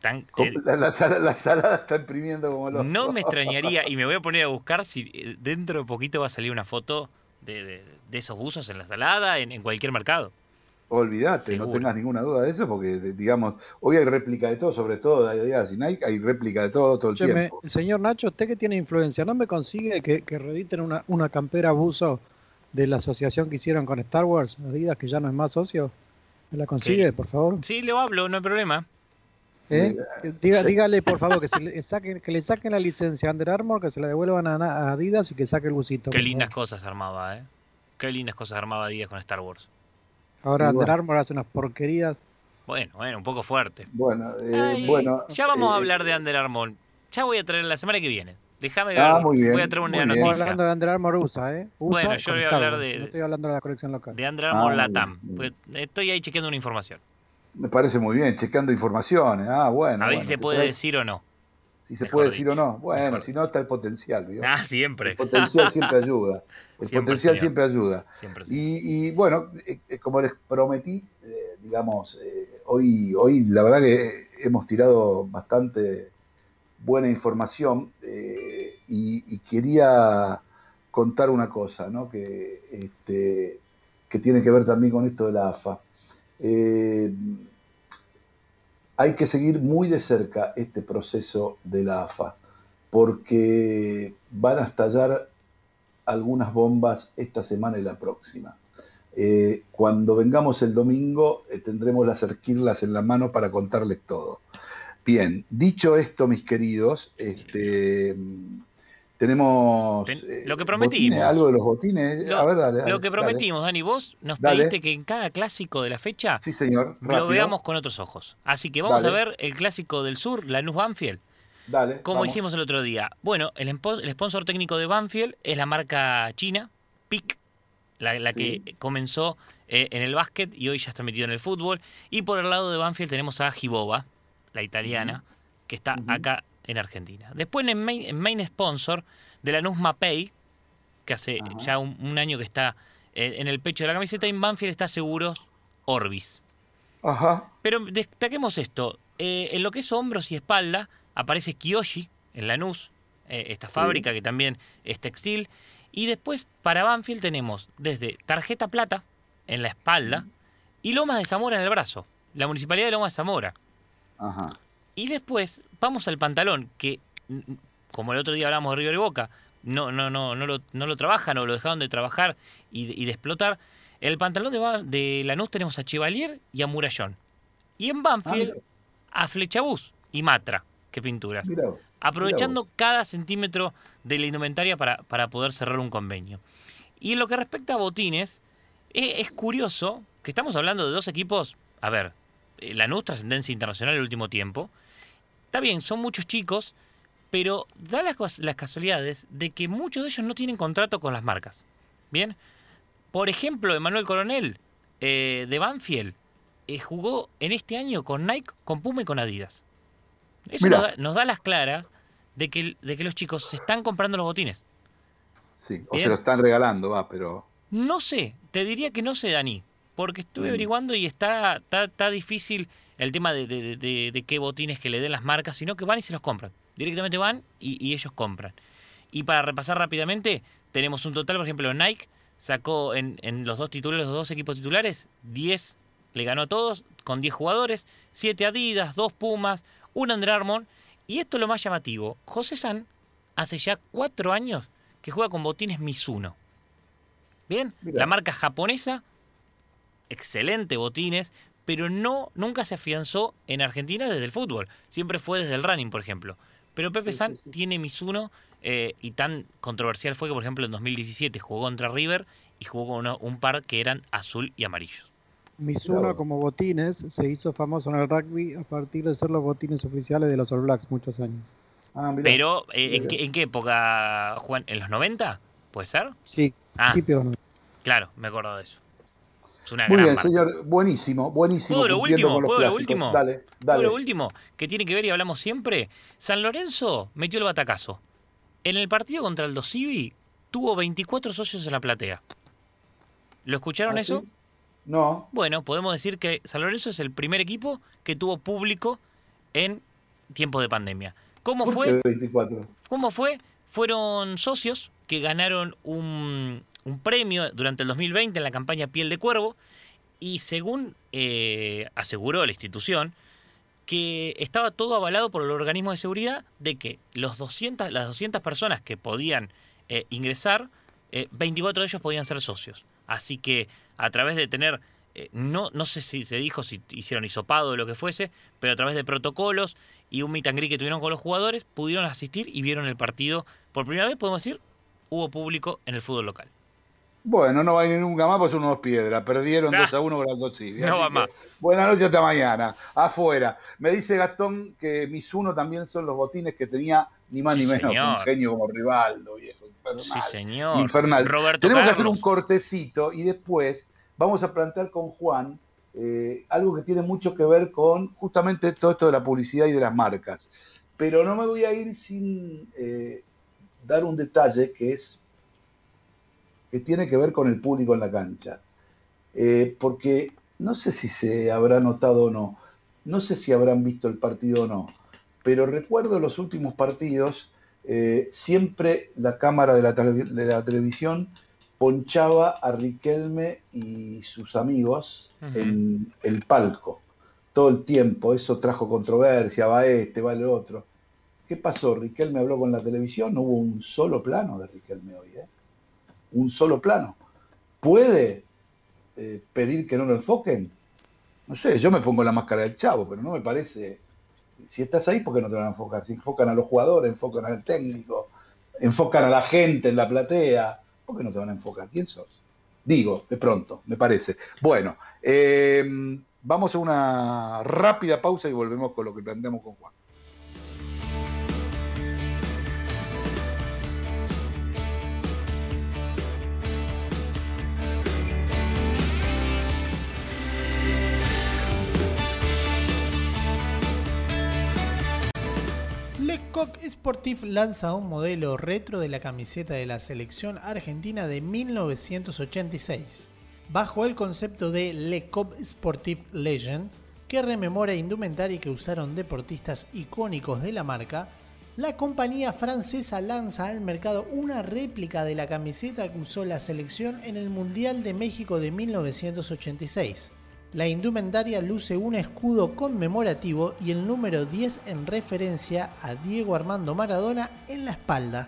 tan eh, La, la sala- la salada está imprimiendo como loco. no me extrañaría y me voy a poner a buscar si eh, dentro de poquito va a salir una foto de, de- de esos buzos en la salada, en, en cualquier mercado. Olvídate, no tengas ninguna duda de eso, porque digamos, hoy hay réplica de todo, sobre todo de Adidas y Nike, hay réplica de todo todo el me- tiempo. señor Nacho, usted que tiene influencia, ¿no me consigue que, que reediten una, una campera buzo de la asociación que hicieron con Star Wars, Adidas, que ya no es más socio? ¿Me la consigue, por favor? Sí, le hablo, no hay problema. ¿Eh? Diga- dígale, por favor, que, se le saquen, que le saquen la licencia a Under Armour, que se la devuelvan a, a Adidas y que saque el busito. Qué lindas favor. cosas armaba, ¿eh? Qué lindas cosas armaba Díaz con Star Wars. Ahora Under. Armour hace unas porquerías. Bueno, bueno, un poco fuerte. Bueno, eh, Ay, bueno. ya vamos a eh, hablar de Under Armour. Ya voy a traer la semana que viene. Déjame ver. Ah, muy bien, voy a traer una noticia. hablando de Under Armour USA, ¿eh? USA Bueno, yo voy a hablar de- No estoy hablando de la colección local. De Under Armour Ah, Latam. Pues, Estoy ahí chequeando una información. Me parece muy bien, checando informaciones. Ah, bueno. a ver bueno, si se puede trae- decir o no. Si se mejor puede decir o no. Bueno, mejor. si no está el potencial. ¿vio? Ah, siempre. El potencial siempre ayuda. El Siempre, potencial señor. siempre ayuda. Siempre, Y, y, bueno, eh, eh, como les prometí, eh, digamos, eh, hoy, hoy la verdad que hemos tirado bastante buena información eh, y, quería contar una cosa, ¿no? Que, este, que tiene que ver también con esto de la AFA. Eh, hay que seguir muy de cerca este proceso de la AFA, porque van a estallar algunas bombas esta semana y la próxima. Eh, cuando vengamos el domingo tendremos las cerquirlas en la mano para contarles todo. Bien, dicho esto, mis queridos, este, tenemos... Ten- eh, lo que prometimos. botines, algo de los botines. Lo, a ver, dale, lo que dale. prometimos, Dani, vos nos pediste que en cada clásico de la fecha Sí, señor. lo veamos con otros ojos. Así que vamos a ver el clásico del sur, Lanús Banfield. Dale, Como vamos. hicimos el otro día. Bueno, el, sponsor técnico de Banfield es la marca china, PIC, la, la que comenzó eh, en el básquet y hoy ya está metido en el fútbol. Y por el lado de Banfield tenemos a Giboba, la italiana, que está acá en Argentina. Después en main, en main sponsor de la Mapei, que hace ya un, un año que está en el pecho de la camiseta, en Banfield está Seguros Orbis. Ajá. Pero destaquemos esto. eh, en lo que es hombros y espalda aparece Kiyoshi en Lanús, eh, esta fábrica que también es textil. Y después para Banfield tenemos desde tarjeta plata en la espalda y Lomas de Zamora en el brazo. La municipalidad de Lomas de Zamora. Ajá. Y después vamos al pantalón, que como el otro día hablamos de River y Boca, no, no, no, no, lo, no lo trabajan o lo dejaron de trabajar y de, y de explotar. En el pantalón de, Lanús tenemos a Chevalier y a Murallón. Y en Banfield a Flechabús y Matra, qué pinturas. Mirá Aprovechando mirá cada centímetro de la indumentaria para, para poder cerrar un convenio. Y en lo que respecta a botines, e- es, curioso que estamos hablando de dos equipos, a ver, Lanús trascendencia internacional el último tiempo. Está bien, son muchos chicos, pero da las, las casualidades de que muchos de ellos no tienen contrato con las marcas. Bien, por ejemplo, Emanuel Coronel eh, de Banfield eh, jugó en este año con Nike, con Puma y con Adidas. Eso nos da, nos da las claras de que, de que los chicos se están comprando los botines. Sí, o Bien. se lo están regalando, va, pero... No sé, te diría que no sé, Dani, porque estuve Mm. averiguando y está, está, está difícil el tema de, de- de- de qué botines que le den las marcas, sino que van y se los compran. Directamente van y, y ellos compran. Y para repasar rápidamente, tenemos un total, por ejemplo, Nike sacó en, en los dos titulares, los dos equipos titulares, 10 le ganó a todos, con 10 jugadores, 7 Adidas, 2 Pumas, un Under Armour, y esto es lo más llamativo, José San hace ya 4 años que juega con botines Mizuno. Bien, la marca japonesa, excelente botines, pero no nunca se afianzó en Argentina desde el fútbol. Siempre fue desde el running, por ejemplo. Pero Pepe San tiene Mizuno eh, y tan controversial fue que, por ejemplo, en 2017 jugó contra River y jugó con uno- un par que eran azul y amarillos. Mizuno como botines se hizo famoso en el rugby a partir de ser los botines oficiales de los All Blacks muchos años. Ah, Pero, eh, ¿en, qué, en qué época, Juan? ¿En los 90? ¿Puede ser? Sí, Ah. sí, pero no. Claro, me acuerdo de eso. Es una Muy gran bien, marca. señor. Buenísimo, buenísimo. ¿Puedo lo último? con los ¿Puedo lo último? Dale, ¿Puedo dale. lo último? Que tiene que ver y hablamos siempre. San Lorenzo metió el batacazo. En el partido contra el Dosivi tuvo 24 socios en la platea. ¿Lo escucharon ¿Ah, eso? sí? No. Bueno, podemos decir que San Lorenzo es el primer equipo que tuvo público en tiempos de pandemia. ¿Cómo ¿Por fue? qué 24? ¿Cómo fue? Fueron socios que ganaron un, un premio durante el 2020 en la campaña Piel de Cuervo y según eh, aseguró la institución, que estaba todo avalado por el organismo de seguridad de que los 200, las 200 personas que podían eh, ingresar, eh, 24 de ellos podían ser socios. Así que a través de tener, eh, no, no sé si se dijo, si hicieron hisopado o lo que fuese, pero a través de protocolos y un meet and greet que tuvieron con los jugadores, pudieron asistir y vieron el partido. Por primera vez, podemos decir, hubo público en el fútbol local. Bueno, no va a ir nunca más, pues son unos piedras. Perdieron. 2 a 1 con las dos. No va más. Buenas noches, hasta mañana. Afuera. Me dice Gastón que mis uno también son los botines que tenía ni más Sí, ni menos señor. un genio como Rivaldo, viejo. Infernal. Sí, señor. Infernal. Roberto Tenemos que hacer un cortecito y después vamos a plantear con Juan eh, algo que tiene mucho que ver con justamente todo esto de la publicidad y de las marcas. Pero no me voy a ir sin eh, dar un detalle que es que tiene que ver con el público en la cancha. Eh, porque no sé si se habrá notado o no, no sé si habrán visto el partido o no, pero recuerdo los últimos partidos, eh, siempre la cámara de la, tele- de la televisión ponchaba a Riquelme y sus amigos en el palco todo el tiempo. Eso trajo controversia, va este, va el otro. ¿Qué pasó? Riquelme habló con la televisión, no hubo un solo plano de Riquelme hoy, ¿eh? Un solo plano. ¿Puede eh, pedir que no lo enfoquen? No sé, yo me pongo la máscara del chavo, pero no me parece. Si estás ahí, ¿por qué no te van a enfocar? Si enfocan a los jugadores, enfocan al técnico, enfocan a la gente en la platea, ¿por qué no te van a enfocar? ¿Quién sos? Digo, de pronto, me parece. Bueno, eh, vamos a una rápida pausa y volvemos con lo que planteamos con Juan. Lecoq Sportif lanza un modelo retro de la camiseta de la selección argentina de 1986, bajo el concepto de Lecoq Sportif Legends, que rememora indumentaria que usaron deportistas icónicos de la marca. La compañía francesa lanza al mercado una réplica de la camiseta que usó la selección en el Mundial de México de 1986. La indumentaria luce un escudo conmemorativo y el número 10 en referencia a Diego Armando Maradona en la espalda.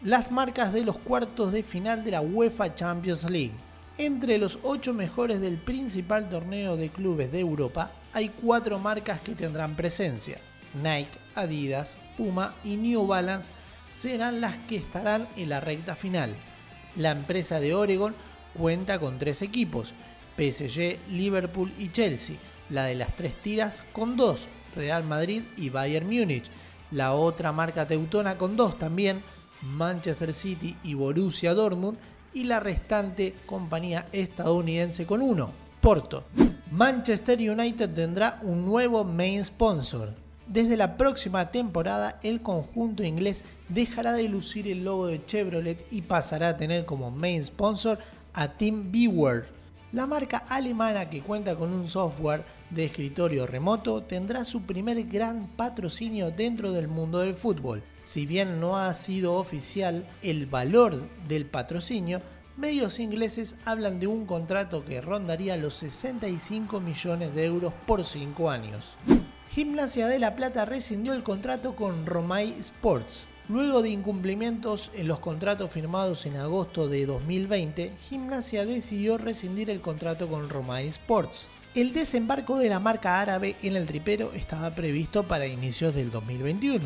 Las marcas de los cuartos de final de la UEFA Champions League. Entre los 8 mejores del principal torneo de clubes de Europa, hay 4 marcas que tendrán presencia. Nike, Adidas, Puma y New Balance serán las que estarán en la recta final. La empresa de Oregon cuenta con 3 equipos, PSG, Liverpool y Chelsea. La de las tres tiras con dos, Real Madrid y Bayern Múnich. La otra marca teutona con dos también, Manchester City y Borussia Dortmund. Y la restante compañía estadounidense con uno, Porto. Manchester United tendrá un nuevo main sponsor. Desde la próxima temporada, el conjunto inglés dejará de lucir el logo de Chevrolet y pasará a tener como main sponsor a Team. La marca alemana que cuenta con un software de escritorio remoto tendrá su primer gran patrocinio dentro del mundo del fútbol. Si bien no ha sido oficial el valor del patrocinio, medios ingleses hablan de un contrato que rondaría los 65 millones de euros por 5 años. Gimnasia de La Plata rescindió el contrato con Romay Sports. Luego de incumplimientos en los contratos firmados en agosto de 2020, Gimnasia decidió rescindir el contrato con Romay Sports. El desembarco de la marca árabe en el tripero estaba previsto para inicios del 2021,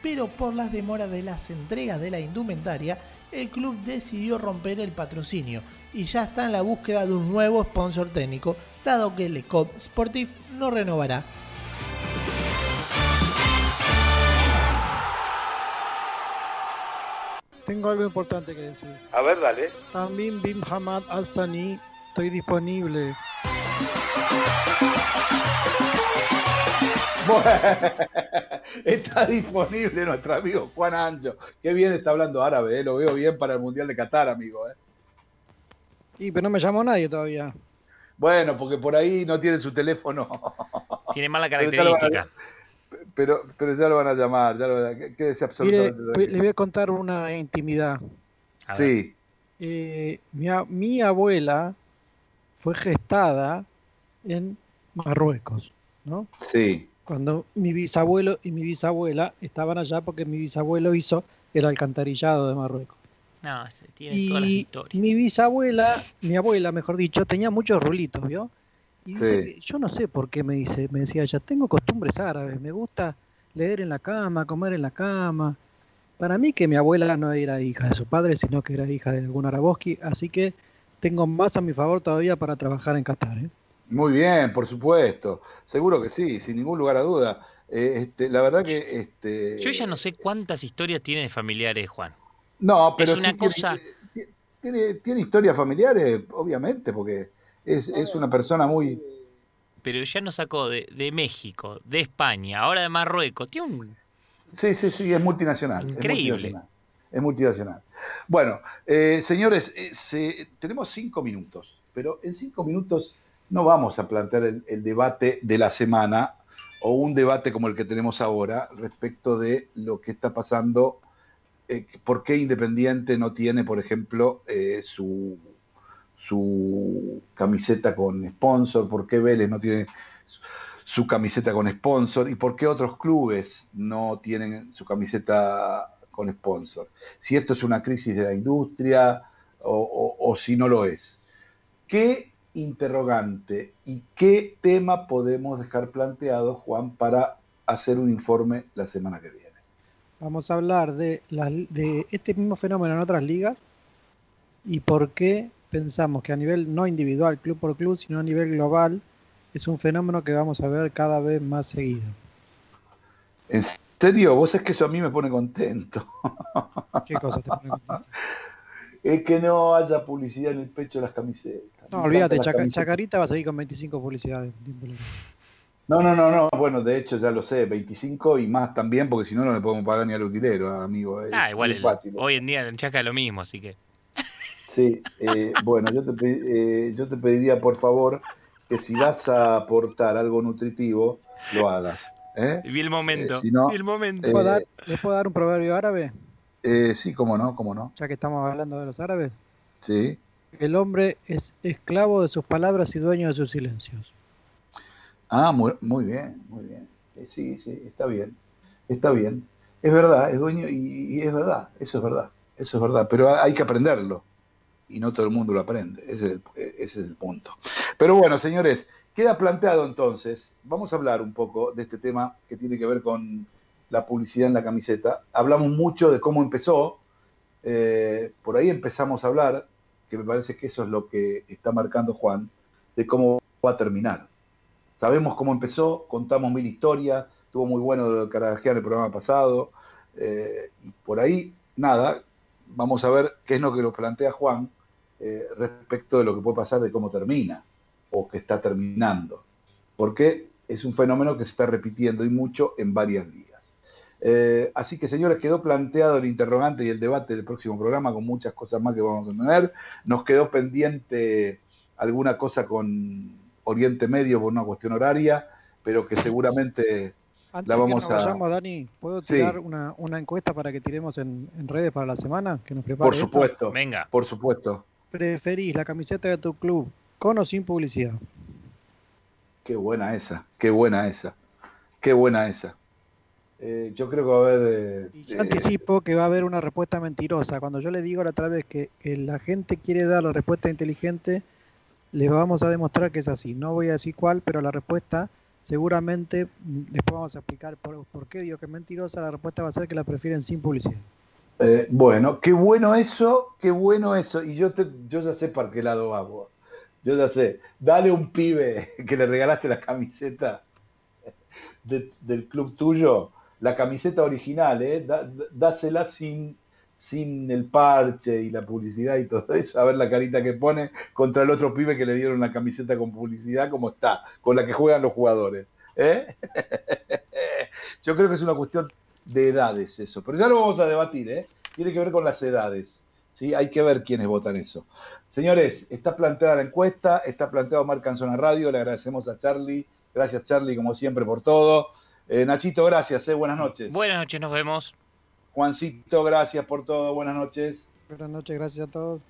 pero por las demoras de las entregas de la indumentaria, el club decidió romper el patrocinio y ya está en la búsqueda de un nuevo sponsor técnico, dado que Le Cop Sportif no renovará Tengo algo importante que decir. A ver, dale. También Bim Hamad Al Sani Estoy disponible. Bueno, está disponible nuestro amigo Juan Ancho. Qué bien está hablando árabe, ¿eh? lo veo bien para el Mundial de Qatar, amigo. ¿eh? Y pero no me llamó nadie todavía. Bueno, porque por ahí no tiene su teléfono. Tiene mala característica. Pero, pero ya lo van a llamar, ya lo van a- quédese absolutamente le voy a contar una intimidad. Sí, Eh, mi, abuela fue gestada en Marruecos, ¿no? sí. Cuando mi bisabuelo y mi bisabuela estaban allá porque mi bisabuelo hizo el alcantarillado de Marruecos. No, se tiene todas las Y historias. mi bisabuela, mi abuela, mejor dicho, tenía muchos rulitos, ¿vio? Y dice, Sí. que- yo no sé por qué me dice, me decía ella, tengo costumbres árabes, me gusta leer en la cama, comer en la cama. Para mí que mi abuela no era hija de su padre, sino que era hija de algún araboski, así que tengo más a mi favor todavía para trabajar en Qatar. ¿eh? Muy bien, por supuesto. Seguro que sí, sin ningún lugar a duda. Eh, este, la verdad que este, Yo ya no sé cuántas historias tiene de familiares, Juan. No, pero es una sí tiene- cosa. tiene, tiene historias familiares, obviamente, porque es, es una persona muy... Pero ya nos sacó de, de México, de España, ahora de Marruecos. Tiene un. Sí, sí, sí, es multinacional. es Increíble. multinacional, Es multinacional. Bueno, eh, señores, eh, se- tenemos cinco minutos, pero en cinco minutos no vamos a plantear el, el debate de la semana o un debate como el que tenemos ahora respecto de lo que está pasando, eh, por qué Independiente no tiene, por ejemplo, eh, su, su camiseta con sponsor, por qué Vélez no tiene su, camiseta con sponsor y por qué otros clubes no tienen su camiseta con sponsor. Si esto es una crisis de la industria o, si no lo es. ¿Qué interrogante y qué tema podemos dejar planteado, Juan, para hacer un informe la semana que viene? Vamos a hablar de, de este mismo fenómeno en otras ligas y por qué pensamos que a nivel no individual, club por club, sino a nivel global, es un fenómeno que vamos a ver cada vez más seguido. ¿En serio? Vos es que eso a mí me pone contento. ¿Qué cosa te pone contento? Es que no haya publicidad en el pecho de las camisetas. No, olvídate, Chaca- camisetas. Chacarita va a seguir con 25 publicidades. No, no, no, no. Bueno, de hecho ya lo sé, 25 y más también, porque si no, no le podemos pagar ni al utilero, amigo. Es Ah, igual el- hoy en día en Chaca es lo mismo, así que. Sí, eh, bueno, yo te, eh, yo te pediría, por favor, que si vas a aportar algo nutritivo, lo hagas. ¿eh? Vi el momento. Eh, si no, vi el momento. eh, ¿Puedo dar- ¿Les puedo dar un proverbio árabe? Eh, sí, cómo no, cómo no. Ya que estamos hablando de los árabes. Sí. El hombre es esclavo de sus palabras y dueño de sus silencios. Ah, muy, muy bien, muy bien. Eh, sí, sí, está bien. Está bien. Es verdad, es dueño y, y es verdad, eso es verdad, eso es verdad, pero hay que aprenderlo y no todo el mundo lo aprende, ese es el, ese es el punto. Pero bueno, señores, queda planteado entonces, vamos a hablar un poco de este tema que tiene que ver con la publicidad en la camiseta. Hablamos mucho de cómo empezó, eh, por ahí empezamos a hablar, que me parece que eso es lo que está marcando Juan, de cómo va a terminar. Sabemos cómo empezó, contamos mil historias, estuvo muy bueno lo Carajea en el programa pasado, eh, y por ahí, nada, vamos a ver qué es lo que nos plantea Juan eh, respecto de lo que puede pasar de cómo termina, o que está terminando, porque es un fenómeno que se está repitiendo y mucho en varias ligas. Eh, así que, señores, quedó planteado el interrogante y el debate del próximo programa con muchas cosas más que vamos a tener. Nos quedó pendiente alguna cosa con Oriente Medio por una cuestión horaria, pero que seguramente Antes la de vamos que nos a... vayamos, Dani, ¿puedo Sí. tirar una, una encuesta para que tiremos en, en redes para la semana? Que nos prepare Por esto? supuesto. Venga. Por supuesto. ¿Preferís la camiseta de tu club con o sin publicidad? Qué buena esa, qué buena esa, qué buena esa. Eh, yo creo que va a haber... eh, Yo eh, anticipo que va a haber una respuesta mentirosa. Cuando yo le digo la otra vez que, que la gente quiere dar la respuesta inteligente, les vamos a demostrar que es así. No voy a decir cuál, pero la respuesta seguramente, mm, después vamos a explicar por, por qué digo que es mentirosa, la respuesta va a ser que la prefieren sin publicidad. Eh, bueno, qué bueno eso, qué bueno eso. Y yo, te, yo ya sé para qué lado vamos. Yo ya sé. Dale un pibe que le regalaste la camiseta de- del club tuyo, la camiseta original, ¿eh? Dásela sin, sin el parche y la publicidad y todo eso, a ver la carita que pone contra el otro pibe que le dieron la camiseta con publicidad, como está, con la que juegan los jugadores. ¿eh? Yo creo que es una cuestión de edades eso, pero ya lo vamos a debatir, ¿eh? tiene que ver con las edades. ¿sí? Hay que ver quiénes votan eso. Señores, está planteada la encuesta, está planteado Marca en Zona Radio, le agradecemos a Charlie, gracias Charlie como siempre por todo. Eh, Nachito, gracias, eh, buenas noches. Buenas noches, nos vemos. Juancito, gracias por todo, buenas noches. Buenas noches, gracias a todos.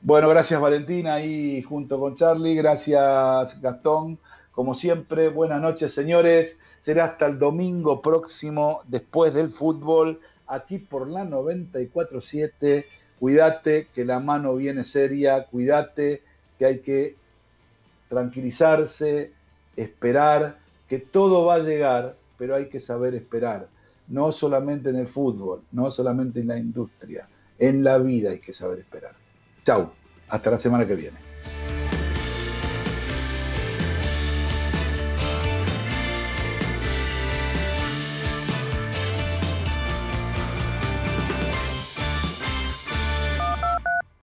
Bueno, gracias Valentina ahí junto con Charlie, gracias Gastón, como siempre, buenas noches señores, será hasta el domingo próximo después del fútbol, aquí por la 94.7, cuídate que la mano viene seria, cuídate que hay que tranquilizarse, esperar, que todo va a llegar, pero hay que saber esperar, no solamente en el fútbol, no solamente en la industria, en la vida hay que saber esperar. Chau, hasta la semana que viene.